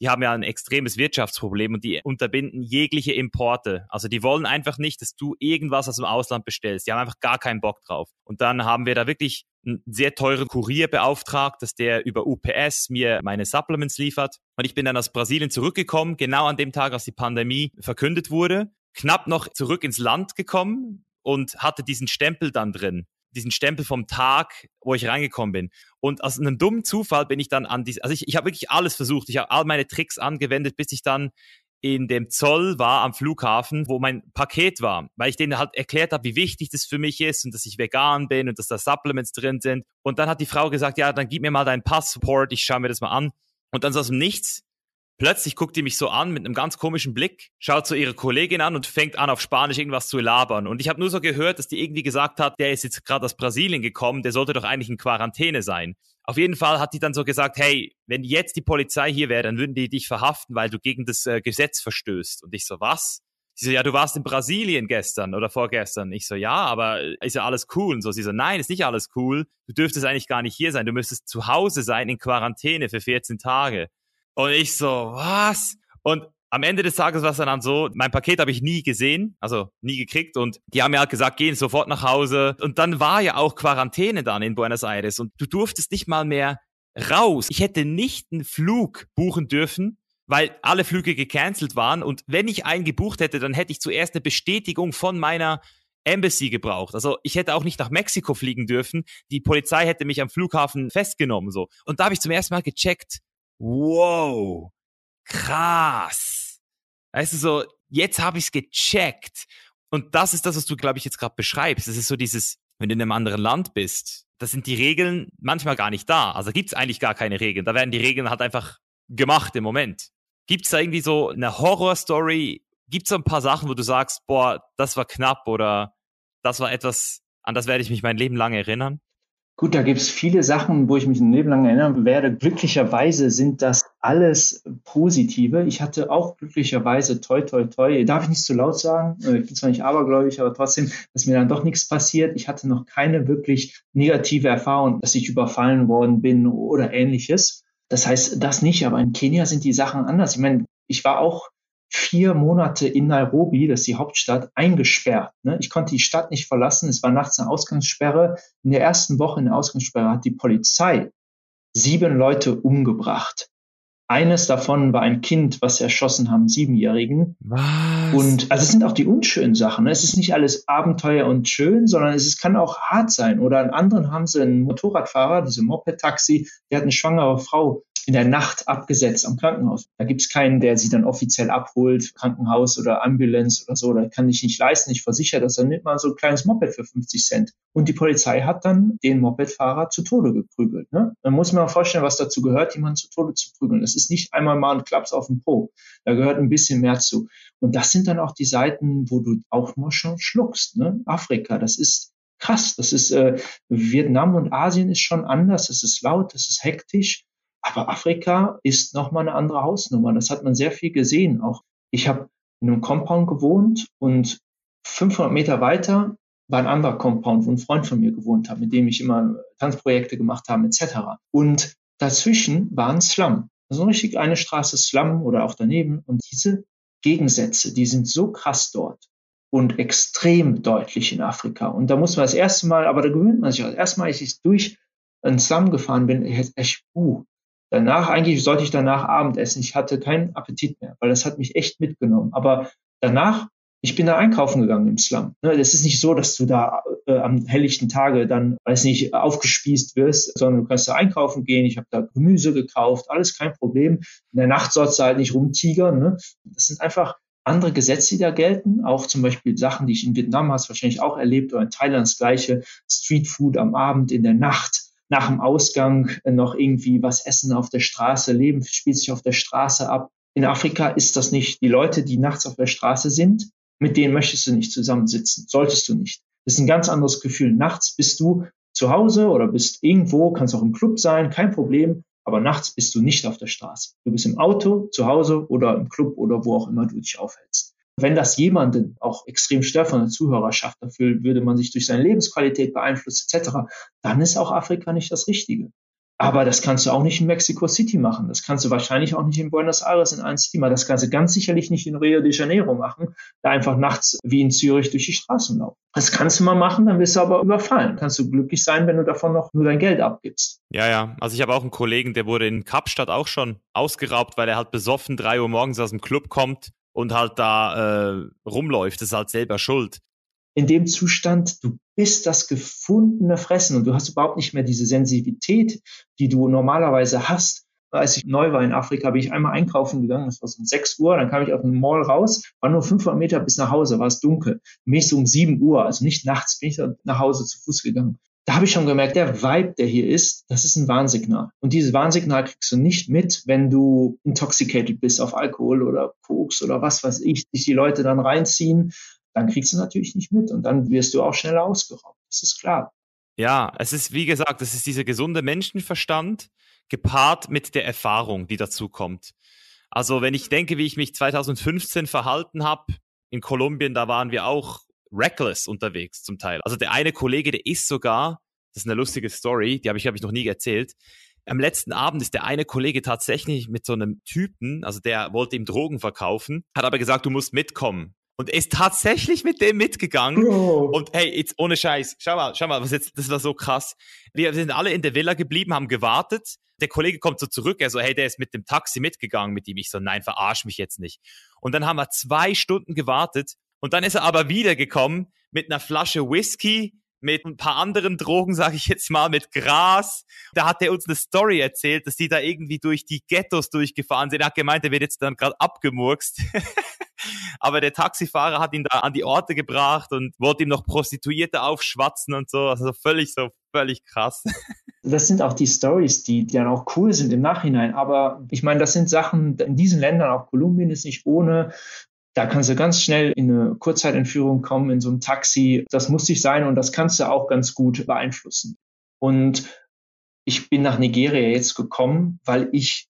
die haben ja ein extremes Wirtschaftsproblem und die unterbinden jegliche Importe. Also die wollen einfach nicht, dass du irgendwas aus dem Ausland bestellst. Die haben einfach gar keinen Bock drauf. Und dann haben wir da wirklich einen sehr teuren Kurier beauftragt, dass der über UPS mir meine Supplements liefert. Und ich bin dann aus Brasilien zurückgekommen, genau an dem Tag, als die Pandemie verkündet wurde. Knapp noch zurück ins Land gekommen und hatte diesen Stempel dann drin diesen Stempel vom Tag, wo ich reingekommen bin. Und aus einem dummen Zufall bin ich dann an diese, also ich, ich habe wirklich alles versucht. Ich habe all meine Tricks angewendet, bis ich dann in dem Zoll war am Flughafen, wo mein Paket war, weil ich denen halt erklärt habe, wie wichtig das für mich ist und dass ich vegan bin und dass da Supplements drin sind. Und dann hat die Frau gesagt, ja, dann gib mir mal deinen Passport, ich schaue mir das mal an. Und dann so aus dem Nichts Plötzlich guckt die mich so an mit einem ganz komischen Blick, schaut so ihre Kollegin an und fängt an, auf Spanisch irgendwas zu labern. Und ich habe nur so gehört, dass die irgendwie gesagt hat, der ist jetzt gerade aus Brasilien gekommen, der sollte doch eigentlich in Quarantäne sein. Auf jeden Fall hat die dann so gesagt, hey, wenn jetzt die Polizei hier wäre, dann würden die dich verhaften, weil du gegen das äh, Gesetz verstößt. Und ich so, was? Sie so, ja, du warst in Brasilien gestern oder vorgestern. Ich so, ja, aber äh, ist ja alles cool. Und so, sie so, nein, ist nicht alles cool. Du dürftest eigentlich gar nicht hier sein. Du müsstest zu Hause sein in Quarantäne für 14 Tage. Und ich so, was? Und am Ende des Tages war es dann so, mein Paket habe ich nie gesehen, also nie gekriegt und die haben mir halt gesagt, gehen sofort nach Hause. Und dann war ja auch Quarantäne dann in Buenos Aires und du durftest nicht mal mehr raus. Ich hätte nicht einen Flug buchen dürfen, weil alle Flüge gecancelt waren und wenn ich einen gebucht hätte, dann hätte ich zuerst eine Bestätigung von meiner Embassy gebraucht. Also ich hätte auch nicht nach Mexiko fliegen dürfen. Die Polizei hätte mich am Flughafen festgenommen so. Und da habe ich zum ersten Mal gecheckt, wow, krass. Weißt du, so, jetzt habe ich es gecheckt. Und das ist das, was du, glaube ich, jetzt gerade beschreibst. Das ist so dieses, wenn du in einem anderen Land bist, da sind die Regeln manchmal gar nicht da. Also gibt es eigentlich gar keine Regeln. Da werden die Regeln halt einfach gemacht im Moment. Gibt es da irgendwie so eine Horror-Story? Gibt es so ein paar Sachen, wo du sagst, boah, das war knapp oder das war etwas, an das werde ich mich mein Leben lang erinnern? Gut, da gibt es viele Sachen, wo ich mich ein Leben lang erinnern werde. Glücklicherweise sind das alles positive. Ich hatte auch glücklicherweise, toi, toi, toi, darf ich nicht zu laut sagen, äh, ich bin zwar nicht abergläubig, aber trotzdem, dass mir dann doch nichts passiert. Ich hatte noch keine wirklich negative Erfahrung, dass ich überfallen worden bin oder ähnliches. Das heißt, das nicht, aber in Kenia sind die Sachen anders. Ich meine, ich war auch vier Monate in Nairobi, das ist die Hauptstadt, eingesperrt. Ne? Ich konnte die Stadt nicht verlassen. Es war nachts eine Ausgangssperre. In der ersten Woche in der Ausgangssperre hat die Polizei sieben Leute umgebracht. Eines davon war ein Kind, was sie erschossen haben, Siebenjährigen. Was? Und also es sind auch die unschönen Sachen. Ne? Es ist nicht alles Abenteuer und schön, sondern es, es kann auch hart sein. Oder an anderen haben sie einen Motorradfahrer, diese Moped-Taxi, der hat eine schwangere Frau in der Nacht abgesetzt am Krankenhaus. Da gibt es keinen, der sie dann offiziell abholt, Krankenhaus oder Ambulance oder so. Da kann ich nicht leisten. Ich versichere das. Dann nimmt man so ein kleines Moped für 50 Cent. Und die Polizei hat dann den Mopedfahrer zu Tode geprügelt. Ne? Dann muss man mal vorstellen, was dazu gehört, jemanden zu Tode zu prügeln. Das ist nicht einmal mal ein Klaps auf den Po. Da gehört ein bisschen mehr zu. Und das sind dann auch die Seiten, wo du auch nur schon schluckst. Ne? Afrika, das ist krass. Das ist äh, Vietnam und Asien ist schon anders. Es ist laut, es ist hektisch. Aber Afrika ist nochmal eine andere Hausnummer. Das hat man sehr viel gesehen. Auch ich habe in einem Compound gewohnt und 500 Meter weiter war ein anderer Compound, wo ein Freund von mir gewohnt hat, mit dem ich immer Tanzprojekte gemacht habe, etc. Und dazwischen war ein Slum. Also richtig eine Straße Slum oder auch daneben. Und diese Gegensätze, die sind so krass dort und extrem deutlich in Afrika. Und da muss man das erste Mal, aber da gewöhnt man sich auch. Erstmal, als ich durch ein Slum gefahren bin, echt, uh, Danach, eigentlich sollte ich danach Abend essen. Ich hatte keinen Appetit mehr, weil das hat mich echt mitgenommen. Aber danach, ich bin da einkaufen gegangen im Slum. Ne, das ist nicht so, dass du da äh, am helllichten Tage dann, weiß nicht, aufgespießt wirst, sondern du kannst da einkaufen gehen. Ich habe da Gemüse gekauft, alles kein Problem. In der Nacht sollst du halt nicht rumtigern. Ne? Das sind einfach andere Gesetze, die da gelten. Auch zum Beispiel Sachen, die ich in Vietnam hast wahrscheinlich auch erlebt oder in Thailand das gleiche. Streetfood am Abend, in der Nacht nach dem Ausgang noch irgendwie was essen auf der Straße, Leben spielt sich auf der Straße ab. In Afrika ist das nicht. Die Leute, die nachts auf der Straße sind, mit denen möchtest du nicht zusammensitzen, solltest du nicht. Das ist ein ganz anderes Gefühl. Nachts bist du zu Hause oder bist irgendwo, kannst auch im Club sein, kein Problem. Aber nachts bist du nicht auf der Straße. Du bist im Auto, zu Hause oder im Club oder wo auch immer du dich aufhältst. Wenn das jemanden auch extrem stört von der Zuhörerschaft, dafür würde man sich durch seine Lebensqualität beeinflussen etc., dann ist auch Afrika nicht das Richtige. Aber das kannst du auch nicht in Mexico City machen. Das kannst du wahrscheinlich auch nicht in Buenos Aires in einem City machen. Das kannst du ganz sicherlich nicht in Rio de Janeiro machen, da einfach nachts wie in Zürich durch die Straßen laufen. Das kannst du mal machen, dann wirst du aber überfallen. Kannst du glücklich sein, wenn du davon noch nur dein Geld abgibst. Ja, ja. Also ich habe auch einen Kollegen, der wurde in Kapstadt auch schon ausgeraubt, weil er halt besoffen drei Uhr morgens aus dem Club kommt und halt da äh, rumläuft. Ist halt selber schuld in dem Zustand, du bist das gefundene Fressen und du hast überhaupt nicht mehr diese Sensitivität, die du normalerweise hast. Als ich neu war in Afrika, bin ich einmal einkaufen gegangen, das war so um 6 Uhr, dann kam ich auf den Mall raus, war nur 500 Meter bis nach Hause, war es dunkel. Dann bin so um 7 Uhr, also nicht nachts, bin ich nach Hause zu Fuß gegangen. Da habe ich schon gemerkt, der Vibe, der hier ist, das ist ein Warnsignal. Und dieses Warnsignal kriegst du nicht mit, wenn du intoxicated bist auf Alkohol oder Koks oder was weiß ich, dich die Leute dann reinziehen dann kriegst du natürlich nicht mit und dann wirst du auch schneller ausgeraubt. Das ist klar. Ja, es ist, wie gesagt, es ist dieser gesunde Menschenverstand gepaart mit der Erfahrung, die dazu kommt. Also wenn ich denke, wie ich mich 2015 verhalten habe in Kolumbien, da waren wir auch reckless unterwegs zum Teil. Also der eine Kollege, der ist sogar, das ist eine lustige Story, die habe ich, glaube ich, noch nie erzählt. Am letzten Abend ist der eine Kollege tatsächlich mit so einem Typen, also der wollte ihm Drogen verkaufen, hat aber gesagt, du musst mitkommen und er ist tatsächlich mit dem mitgegangen. Oh. Und hey, jetzt ohne Scheiß, schau mal, schau mal, was jetzt, das war so krass. Wir sind alle in der Villa geblieben, haben gewartet. Der Kollege kommt so zurück, er so, hey, der ist mit dem Taxi mitgegangen mit ihm. Ich so, nein, verarsch mich jetzt nicht. Und dann haben wir zwei Stunden gewartet und dann ist er aber wiedergekommen mit einer Flasche Whisky, mit ein paar anderen Drogen, sage ich jetzt mal, mit Gras. Da hat er uns eine Story erzählt, dass die da irgendwie durch die Ghettos durchgefahren sind. Er hat gemeint, er wird jetzt dann gerade abgemurkst. Aber der Taxifahrer hat ihn da an die Orte gebracht und wollte ihm noch Prostituierte aufschwatzen und so. Also völlig so, völlig krass. Das sind auch die Stories, die, die dann auch cool sind im Nachhinein. Aber ich meine, das sind Sachen, in diesen Ländern, auch Kolumbien ist nicht ohne. Da kannst du ganz schnell in eine Kurzzeitentführung kommen, in so einem Taxi. Das muss nicht sein und das kannst du auch ganz gut beeinflussen. Und ich bin nach Nigeria jetzt gekommen, weil ich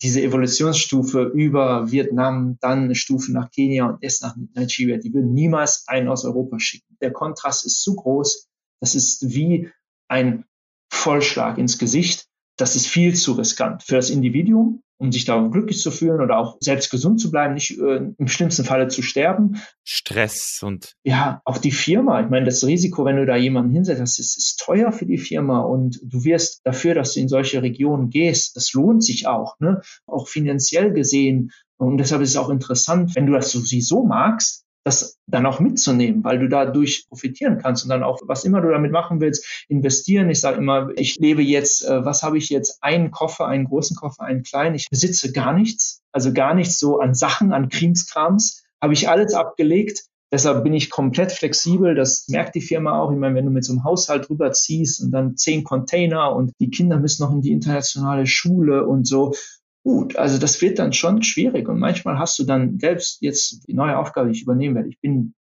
diese Evolutionsstufe über Vietnam, dann eine Stufe nach Kenia und erst nach Nigeria, die würden niemals einen aus Europa schicken. Der Kontrast ist zu groß. Das ist wie ein Vollschlag ins Gesicht. Das ist viel zu riskant für das Individuum um sich da glücklich zu fühlen oder auch selbst gesund zu bleiben, nicht äh, im schlimmsten Falle zu sterben. Stress und. Ja, auch die Firma. Ich meine, das Risiko, wenn du da jemanden hinsetzt, das ist, ist teuer für die Firma und du wirst dafür, dass du in solche Regionen gehst, das lohnt sich auch, ne? Auch finanziell gesehen. Und deshalb ist es auch interessant, wenn du das so, sie so magst, das dann auch mitzunehmen, weil du dadurch profitieren kannst und dann auch, was immer du damit machen willst, investieren. Ich sage immer, ich lebe jetzt, äh, was habe ich jetzt? Einen Koffer, einen großen Koffer, einen kleinen. Ich besitze gar nichts, also gar nichts so an Sachen, an Krimskrams. Habe ich alles abgelegt. Deshalb bin ich komplett flexibel. Das merkt die Firma auch. Ich meine, wenn du mit so einem Haushalt rüberziehst und dann zehn Container und die Kinder müssen noch in die internationale Schule und so, gut. Also das wird dann schon schwierig und manchmal hast du dann selbst jetzt die neue Aufgabe, die ich übernehmen werde. Ich bin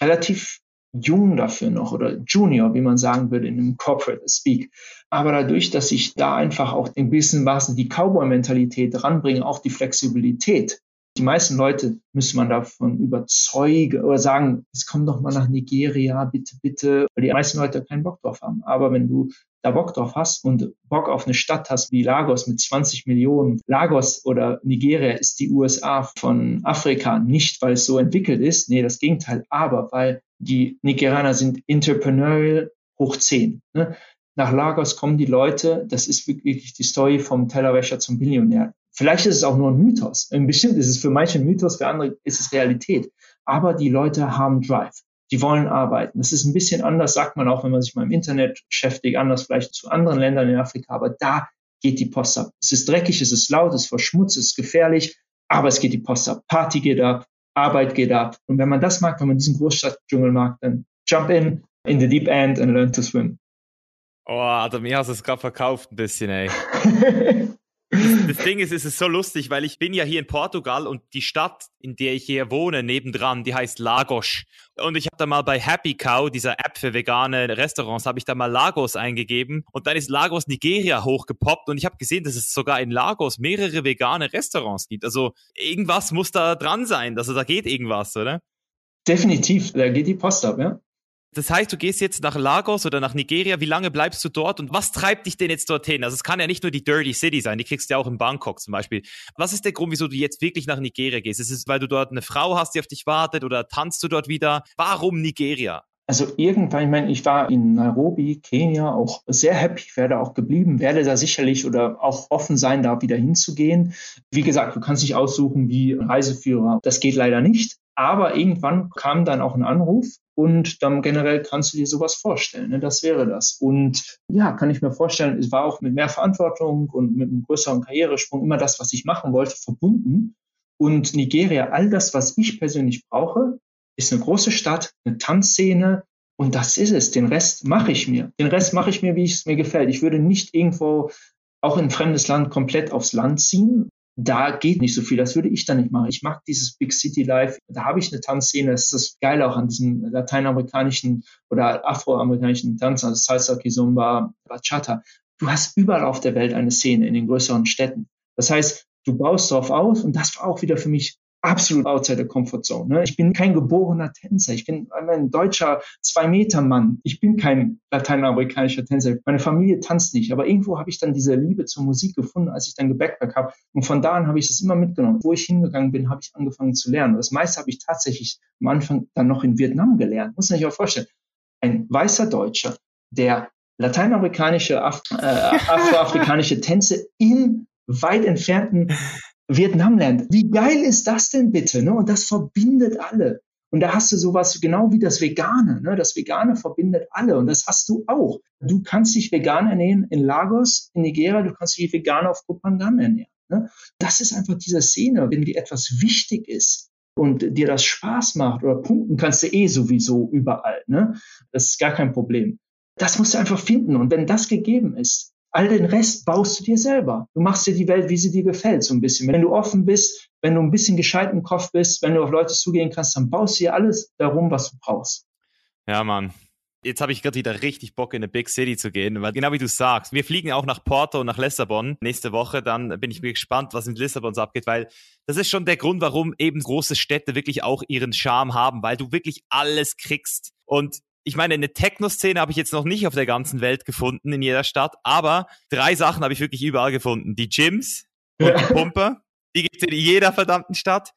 relativ jung dafür noch oder Junior, wie man sagen würde in einem Corporate Speak. Aber dadurch, dass ich da einfach auch ein bisschen was die Cowboy-Mentalität ranbringe, auch die Flexibilität. Die meisten Leute müssen man davon überzeugen oder sagen, es kommt doch mal nach Nigeria, bitte, bitte, weil die meisten Leute keinen Bock drauf haben. Aber wenn du da Bock drauf hast und Bock auf eine Stadt hast wie Lagos mit 20 Millionen. Lagos oder Nigeria ist die USA von Afrika nicht, weil es so entwickelt ist. Nee, das Gegenteil. Aber weil die Nigerianer sind entrepreneurial hoch 10. Ne? Nach Lagos kommen die Leute, das ist wirklich die Story vom Tellerwäscher zum Billionär. Vielleicht ist es auch nur ein Mythos. Bestimmt ist es für manche ein Mythos, für andere ist es Realität. Aber die Leute haben Drive die wollen arbeiten. Das ist ein bisschen anders, sagt man auch, wenn man sich mal im Internet beschäftigt, anders vielleicht zu anderen Ländern in Afrika, aber da geht die Post ab. Es ist dreckig, es ist laut, es ist verschmutzt, es ist gefährlich, aber es geht die Post ab. Party geht ab, Arbeit geht ab. Und wenn man das mag, wenn man diesen Großstadtdschungel mag, dann jump in, in the deep end and learn to swim. Oh, Adam, mir hast du es gerade verkauft ein bisschen, ey. das, Ding ist, es ist so lustig, weil ich bin ja hier in Portugal und die Stadt, in der ich hier wohne, nebendran, die heißt Lagos. Und ich habe da mal bei Happy Cow, dieser App für vegane Restaurants, habe ich da mal Lagos eingegeben und dann ist Lagos Nigeria hochgepoppt und ich habe gesehen, dass es sogar in Lagos mehrere vegane Restaurants gibt. Also irgendwas muss da dran sein, also da geht irgendwas, oder? Definitiv, da geht die Post ab, ja. Das heißt, du gehst jetzt nach Lagos oder nach Nigeria. Wie lange bleibst du dort und was treibt dich denn jetzt dorthin? Also es kann ja nicht nur die Dirty City sein, die kriegst du ja auch in Bangkok zum Beispiel. Was ist der Grund, wieso du jetzt wirklich nach Nigeria gehst? Ist es, weil du dort eine Frau hast, die auf dich wartet oder tanzt du dort wieder? Warum Nigeria? Also irgendwann, ich meine, ich war in Nairobi, Kenia, auch sehr happy, werde auch geblieben, werde da sicherlich oder auch offen sein, da wieder hinzugehen. Wie gesagt, du kannst dich aussuchen wie Reiseführer. Das geht leider nicht. Aber irgendwann kam dann auch ein Anruf und dann generell kannst du dir sowas vorstellen. Ne? Das wäre das. Und ja, kann ich mir vorstellen, es war auch mit mehr Verantwortung und mit einem größeren Karrieresprung immer das, was ich machen wollte, verbunden. Und Nigeria, all das, was ich persönlich brauche, ist eine große Stadt, eine Tanzszene und das ist es. Den Rest mache ich mir. Den Rest mache ich mir, wie es mir gefällt. Ich würde nicht irgendwo auch in ein fremdes Land komplett aufs Land ziehen, da geht nicht so viel. Das würde ich dann nicht machen. Ich mag dieses Big City Life. Da habe ich eine Tanzszene. Das ist das Geile auch an diesem lateinamerikanischen oder afroamerikanischen Tanz, also Salsa, Kizomba, Bachata. Du hast überall auf der Welt eine Szene in den größeren Städten. Das heißt, du baust darauf aus und das war auch wieder für mich absolut outside the comfort zone. Ne? Ich bin kein geborener Tänzer. Ich bin ein deutscher Zwei-Meter-Mann. Ich bin kein lateinamerikanischer Tänzer. Meine Familie tanzt nicht. Aber irgendwo habe ich dann diese Liebe zur Musik gefunden, als ich dann gebackpack habe. Und von da an habe ich das immer mitgenommen. Wo ich hingegangen bin, habe ich angefangen zu lernen. Und das meiste habe ich tatsächlich am Anfang dann noch in Vietnam gelernt. Muss man sich auch vorstellen. Ein weißer Deutscher, der lateinamerikanische, Af äh, afroafrikanische Tänze in weit entfernten Vietnam lernt. Wie geil ist das denn bitte? Ne? Und das verbindet alle. Und da hast du sowas genau wie das Vegane. Ne? Das Vegane verbindet alle und das hast du auch. Du kannst dich vegan ernähren in Lagos, in Nigeria, du kannst dich vegan auf Kopangan ernähren. Ne? Das ist einfach diese Szene, wenn dir etwas wichtig ist und dir das Spaß macht oder punkten kannst du eh sowieso überall. Ne? Das ist gar kein Problem. Das musst du einfach finden. Und wenn das gegeben ist, All den Rest baust du dir selber. Du machst dir die Welt, wie sie dir gefällt, so ein bisschen. Wenn du offen bist, wenn du ein bisschen gescheit im Kopf bist, wenn du auf Leute zugehen kannst, dann baust du dir alles darum, was du brauchst. Ja, Mann. Jetzt habe ich gerade wieder richtig Bock, in eine Big City zu gehen, weil genau wie du sagst, wir fliegen auch nach Porto und nach Lissabon nächste Woche. Dann bin ich gespannt, was in Lissabon so abgeht, weil das ist schon der Grund, warum eben große Städte wirklich auch ihren Charme haben, weil du wirklich alles kriegst. Und ich meine, eine Techno-Szene habe ich jetzt noch nicht auf der ganzen Welt gefunden, in jeder Stadt, aber drei Sachen habe ich wirklich überall gefunden. Die Gyms und ja. die Pumper, die gibt es in jeder verdammten Stadt.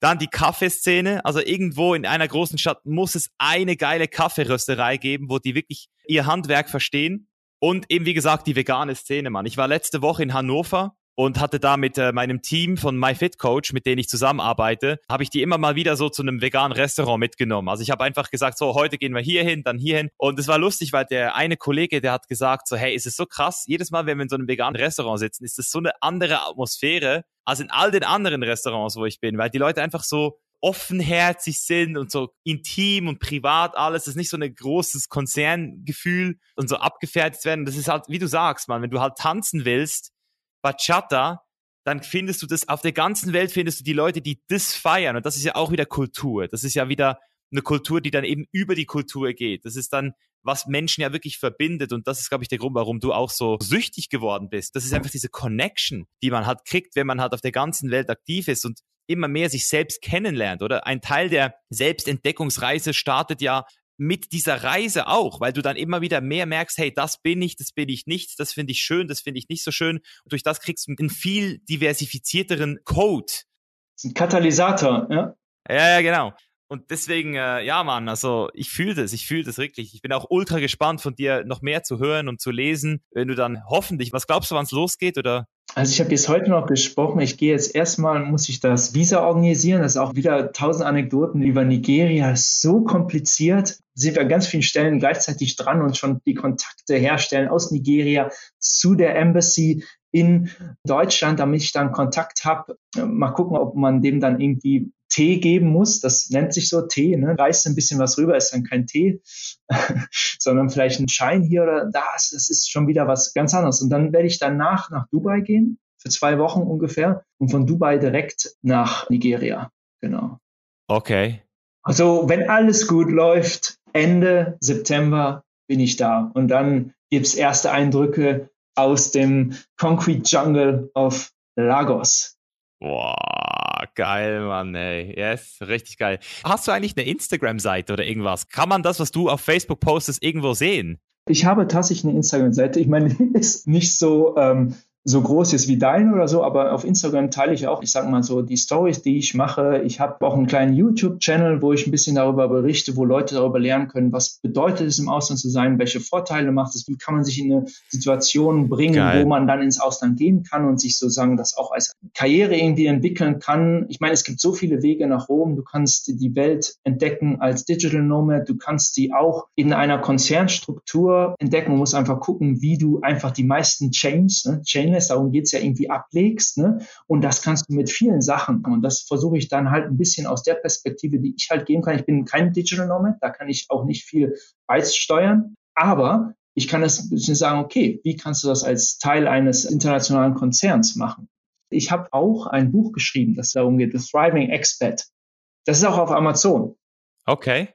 Dann die Kaffeeszene, also irgendwo in einer großen Stadt muss es eine geile Kaffeerösterei geben, wo die wirklich ihr Handwerk verstehen. Und eben, wie gesagt, die vegane Szene, Mann. Ich war letzte Woche in Hannover und hatte da mit äh, meinem Team von MyFitCoach, mit denen ich zusammenarbeite, habe ich die immer mal wieder so zu einem veganen Restaurant mitgenommen. Also ich habe einfach gesagt, so heute gehen wir hier hin, dann hier hin. Und es war lustig, weil der eine Kollege, der hat gesagt, so hey, ist es so krass, jedes Mal, wenn wir in so einem veganen Restaurant sitzen, ist es so eine andere Atmosphäre als in all den anderen Restaurants, wo ich bin, weil die Leute einfach so offenherzig sind und so intim und privat alles. Das ist nicht so ein großes Konzerngefühl und so abgefertigt werden. Das ist halt, wie du sagst, man, wenn du halt tanzen willst, Bachata, dann findest du das, auf der ganzen Welt findest du die Leute, die das feiern. Und das ist ja auch wieder Kultur. Das ist ja wieder eine Kultur, die dann eben über die Kultur geht. Das ist dann, was Menschen ja wirklich verbindet. Und das ist, glaube ich, der Grund, warum du auch so süchtig geworden bist. Das ist einfach diese Connection, die man halt kriegt, wenn man halt auf der ganzen Welt aktiv ist und immer mehr sich selbst kennenlernt, oder? Ein Teil der Selbstentdeckungsreise startet ja mit dieser Reise auch, weil du dann immer wieder mehr merkst, hey, das bin ich, das bin ich nicht, das finde ich schön, das finde ich nicht so schön. Und durch das kriegst du einen viel diversifizierteren Code. Ein Katalysator, ja. Ja, ja, genau. Und deswegen, äh, ja, Mann, also ich fühle das, ich fühle das wirklich. Ich bin auch ultra gespannt, von dir noch mehr zu hören und zu lesen, wenn du dann hoffentlich, was glaubst du, wann es losgeht oder also ich habe jetzt heute noch gesprochen, ich gehe jetzt erstmal, muss ich das Visa organisieren, das ist auch wieder tausend Anekdoten über Nigeria, so kompliziert, sind wir an ganz vielen Stellen gleichzeitig dran und schon die Kontakte herstellen aus Nigeria zu der Embassy in Deutschland, damit ich dann Kontakt habe. Mal gucken, ob man dem dann irgendwie Tee geben muss. Das nennt sich so Tee, ne? Reißt ein bisschen was rüber, ist dann kein Tee, sondern vielleicht ein Schein hier oder da. Das ist schon wieder was ganz anderes. Und dann werde ich danach nach Dubai gehen für zwei Wochen ungefähr und von Dubai direkt nach Nigeria. Genau. Okay. Also wenn alles gut läuft, Ende September bin ich da und dann gibt's erste Eindrücke aus dem Concrete Jungle of Lagos. Boah, geil, Mann, ey. Yes, richtig geil. Hast du eigentlich eine Instagram-Seite oder irgendwas? Kann man das, was du auf Facebook postest, irgendwo sehen? Ich habe tatsächlich eine Instagram-Seite. Ich meine, ist nicht so ähm, so groß ist wie dein oder so, aber auf Instagram teile ich auch, ich sag mal so, die Stories, die ich mache. Ich habe auch einen kleinen YouTube-Channel, wo ich ein bisschen darüber berichte, wo Leute darüber lernen können, was bedeutet es, im Ausland zu sein, welche Vorteile macht es, wie kann man sich in eine Situation bringen, Geil. wo man dann ins Ausland gehen kann und sich sozusagen das auch als Karriere irgendwie entwickeln kann. Ich meine, es gibt so viele Wege nach Rom. Du kannst die Welt entdecken als Digital Nomad. Du kannst sie auch in einer Konzernstruktur entdecken. Du musst einfach gucken, wie du einfach die meisten Chains, ne, Chain Stainless, darum geht's ja irgendwie ablegst. Ne? Und das kannst du mit vielen Sachen. Und das versuche ich dann halt ein bisschen aus der Perspektive, die ich halt geben kann. Ich bin kein Digital Nomad, da kann ich auch nicht viel beisteuern. Aber ich kann das ein bisschen sagen, okay, wie kannst du das als Teil eines internationalen Konzerns machen? Ich habe auch ein Buch geschrieben, das darum geht, The Thriving Expat. Das ist auch auf Amazon. Okay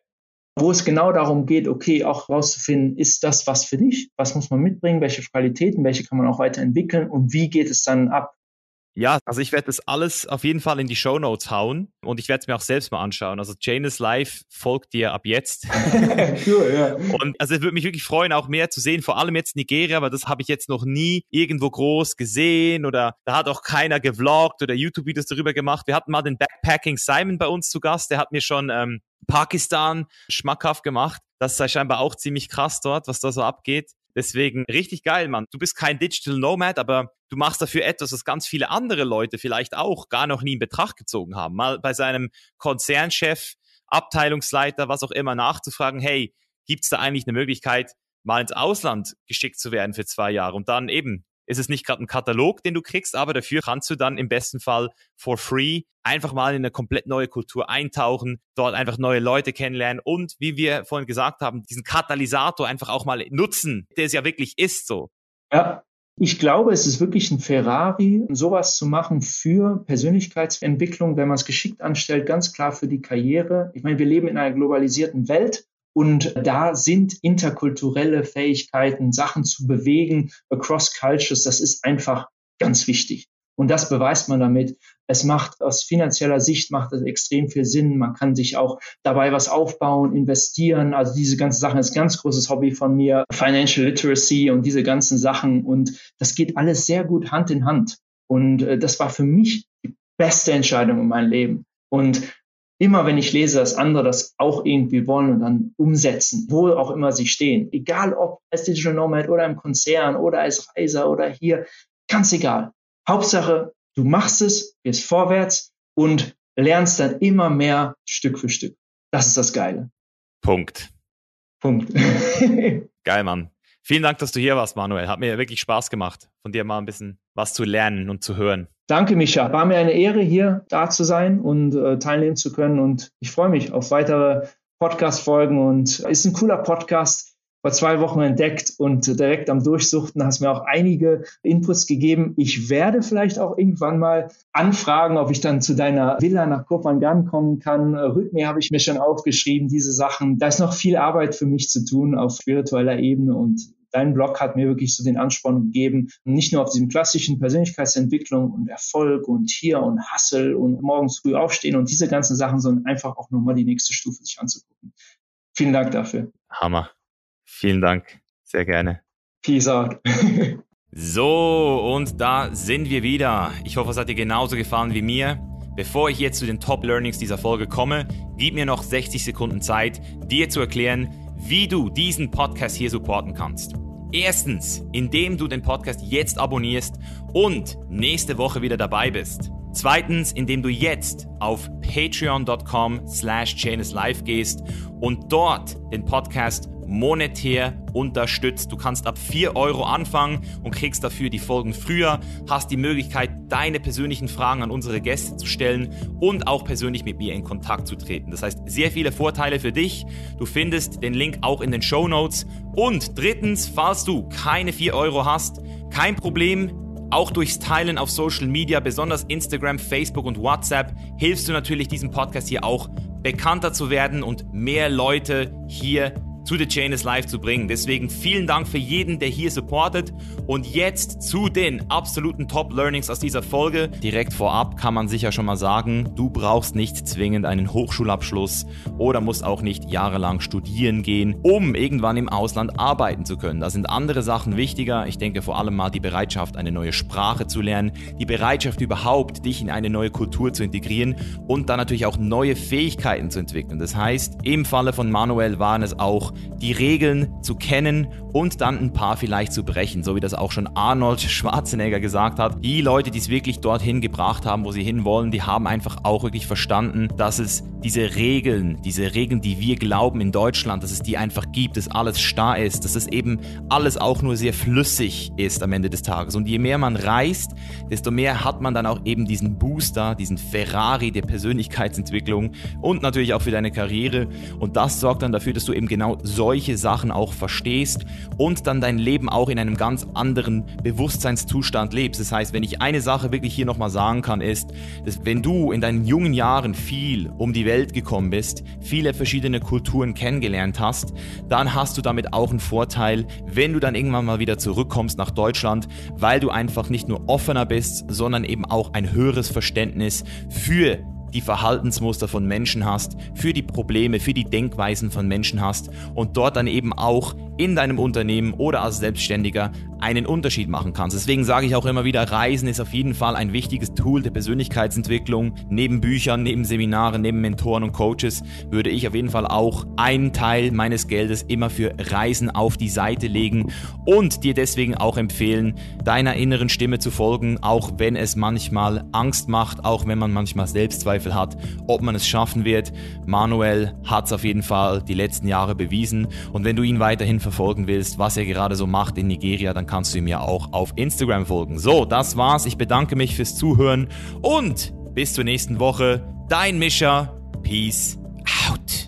wo es genau darum geht, okay, auch rauszufinden, ist das was für dich? Was muss man mitbringen? Welche Qualitäten? Welche kann man auch weiterentwickeln? Und wie geht es dann ab? Ja, also ich werde das alles auf jeden Fall in die Show Notes hauen und ich werde es mir auch selbst mal anschauen. Also Janus Live folgt dir ab jetzt. cool, ja. Und also es würde mich wirklich freuen, auch mehr zu sehen, vor allem jetzt Nigeria, weil das habe ich jetzt noch nie irgendwo groß gesehen oder da hat auch keiner gevloggt oder YouTube-Videos darüber gemacht. Wir hatten mal den Backpacking Simon bei uns zu Gast, der hat mir schon ähm, Pakistan schmackhaft gemacht. Das sei scheinbar auch ziemlich krass dort, was da so abgeht. Deswegen richtig geil, Mann. Du bist kein Digital Nomad, aber du machst dafür etwas, was ganz viele andere Leute vielleicht auch gar noch nie in Betracht gezogen haben. Mal bei seinem Konzernchef, Abteilungsleiter, was auch immer nachzufragen, hey, gibt's da eigentlich eine Möglichkeit, mal ins Ausland geschickt zu werden für zwei Jahre und dann eben ist es nicht gerade ein Katalog, den du kriegst, aber dafür kannst du dann im besten Fall for free einfach mal in eine komplett neue Kultur eintauchen, dort einfach neue Leute kennenlernen und wie wir vorhin gesagt haben, diesen Katalysator einfach auch mal nutzen, der es ja wirklich ist so. Ja, ich glaube, es ist wirklich ein Ferrari, sowas zu machen für Persönlichkeitsentwicklung, wenn man es geschickt anstellt, ganz klar für die Karriere. Ich meine, wir leben in einer globalisierten Welt. Und da sind interkulturelle Fähigkeiten, Sachen zu bewegen, across cultures, das ist einfach ganz wichtig. Und das beweist man damit. Es macht aus finanzieller Sicht macht es extrem viel Sinn. Man kann sich auch dabei was aufbauen, investieren. Also diese ganzen Sachen ist ein ganz großes Hobby von mir. Financial Literacy und diese ganzen Sachen. Und das geht alles sehr gut Hand in Hand. Und äh, das war für mich die beste Entscheidung in meinem Leben. Und immer wenn ich lese, dass andere das auch irgendwie wollen und dann umsetzen, wo auch immer sie stehen, egal ob als Digital Nomad oder im Konzern oder als Reiser oder hier, ganz egal. Hauptsache, du machst es, gehst vorwärts und lernst dann immer mehr Stück für Stück. Das ist das Geile. Punkt. Punkt. Geil, Mann. Vielen Dank, dass du hier warst, Manuel. Hat mir wirklich Spaß gemacht, von dir mal ein bisschen was zu lernen und zu hören. Danke, Micha. War mir eine Ehre, hier da zu sein und äh, teilnehmen zu können. Und ich freue mich auf weitere Podcast-Folgen. Und ist ein cooler Podcast. Vor zwei Wochen entdeckt und direkt am Durchsuchten hast mir auch einige Inputs gegeben. Ich werde vielleicht auch irgendwann mal anfragen, ob ich dann zu deiner Villa nach Kopangan kommen kann. Rhythmie habe ich mir schon aufgeschrieben, diese Sachen. Da ist noch viel Arbeit für mich zu tun auf spiritueller Ebene und dein Blog hat mir wirklich so den Ansporn gegeben, nicht nur auf diesem klassischen Persönlichkeitsentwicklung und Erfolg und hier und Hustle und morgens früh aufstehen und diese ganzen Sachen, sondern einfach auch nochmal die nächste Stufe sich anzugucken. Vielen Dank dafür. Hammer. Vielen Dank. Sehr gerne. Peace out. so, und da sind wir wieder. Ich hoffe, es hat dir genauso gefallen wie mir. Bevor ich jetzt zu den Top Learnings dieser Folge komme, gib mir noch 60 Sekunden Zeit, dir zu erklären, wie du diesen Podcast hier supporten kannst. Erstens, indem du den Podcast jetzt abonnierst und nächste Woche wieder dabei bist. Zweitens, indem du jetzt auf patreon.com slash live gehst und dort den Podcast monetär unterstützt. Du kannst ab 4 Euro anfangen und kriegst dafür die Folgen früher, hast die Möglichkeit, deine persönlichen Fragen an unsere Gäste zu stellen und auch persönlich mit mir in Kontakt zu treten. Das heißt, sehr viele Vorteile für dich. Du findest den Link auch in den Show Notes. Und drittens, falls du keine 4 Euro hast, kein Problem, Auch durchs Teilen auf Social Media, besonders Instagram, Facebook und WhatsApp, hilfst du natürlich diesem Podcast hier auch bekannter zu werden und mehr Leute hier zu The Chain is Live zu bringen. Deswegen vielen Dank für jeden, der hier supportet. Und jetzt zu den absoluten Top-Learnings aus dieser Folge. Direkt vorab kann man sicher schon mal sagen, du brauchst nicht zwingend einen Hochschulabschluss oder musst auch nicht jahrelang studieren gehen, um irgendwann im Ausland arbeiten zu können. Da sind andere Sachen wichtiger. Ich denke vor allem mal die Bereitschaft, eine neue Sprache zu lernen, die Bereitschaft überhaupt, dich in eine neue Kultur zu integrieren und dann natürlich auch neue Fähigkeiten zu entwickeln. Das heißt, im Falle von Manuel waren es auch die Regeln zu kennen und dann ein paar vielleicht zu brechen, so wie das auch schon Arnold Schwarzenegger gesagt hat. Die Leute, die es wirklich dorthin gebracht haben, wo sie hinwollen, die haben einfach auch wirklich verstanden, dass es diese Regeln, diese Regeln, die wir glauben in Deutschland, dass es die einfach gibt, dass alles starr ist, dass es eben alles auch nur sehr flüssig ist am Ende des Tages. Und je mehr man reist, desto mehr hat man dann auch eben diesen Booster, diesen Ferrari der Persönlichkeitsentwicklung und natürlich auch für deine Karriere. Und das sorgt dann dafür, dass du eben genau solche Sachen auch verstehst und dann dein Leben auch in einem ganz anderen Bewusstseinszustand lebst. Das heißt, wenn ich eine Sache wirklich hier nochmal sagen kann, ist, dass wenn du in deinen jungen Jahren viel um die Welt gekommen bist, viele verschiedene Kulturen kennengelernt hast, dann hast du damit auch einen Vorteil, wenn du dann irgendwann mal wieder zurückkommst nach Deutschland, weil du einfach nicht nur offener bist, sondern eben auch ein höheres Verständnis für die Verhaltensmuster von Menschen hast, für die Probleme, für die Denkweisen von Menschen hast und dort dann eben auch in deinem Unternehmen oder als Selbstständiger einen Unterschied machen kannst. Deswegen sage ich auch immer wieder, Reisen ist auf jeden Fall ein wichtiges Tool der Persönlichkeitsentwicklung. Neben Büchern, neben Seminaren, neben Mentoren und Coaches würde ich auf jeden Fall auch einen Teil meines Geldes immer für Reisen auf die Seite legen und dir deswegen auch empfehlen, deiner inneren Stimme zu folgen, auch wenn es manchmal Angst macht, auch wenn man manchmal Selbstzweifel hat, ob man es schaffen wird. Manuel hat es auf jeden Fall die letzten Jahre bewiesen und wenn du ihn weiterhin verfolgen willst, was er gerade so macht in Nigeria, dann kannst du ihm ja auch auf Instagram folgen. So, das war's. Ich bedanke mich fürs Zuhören und bis zur nächsten Woche. Dein Mischer. Peace out.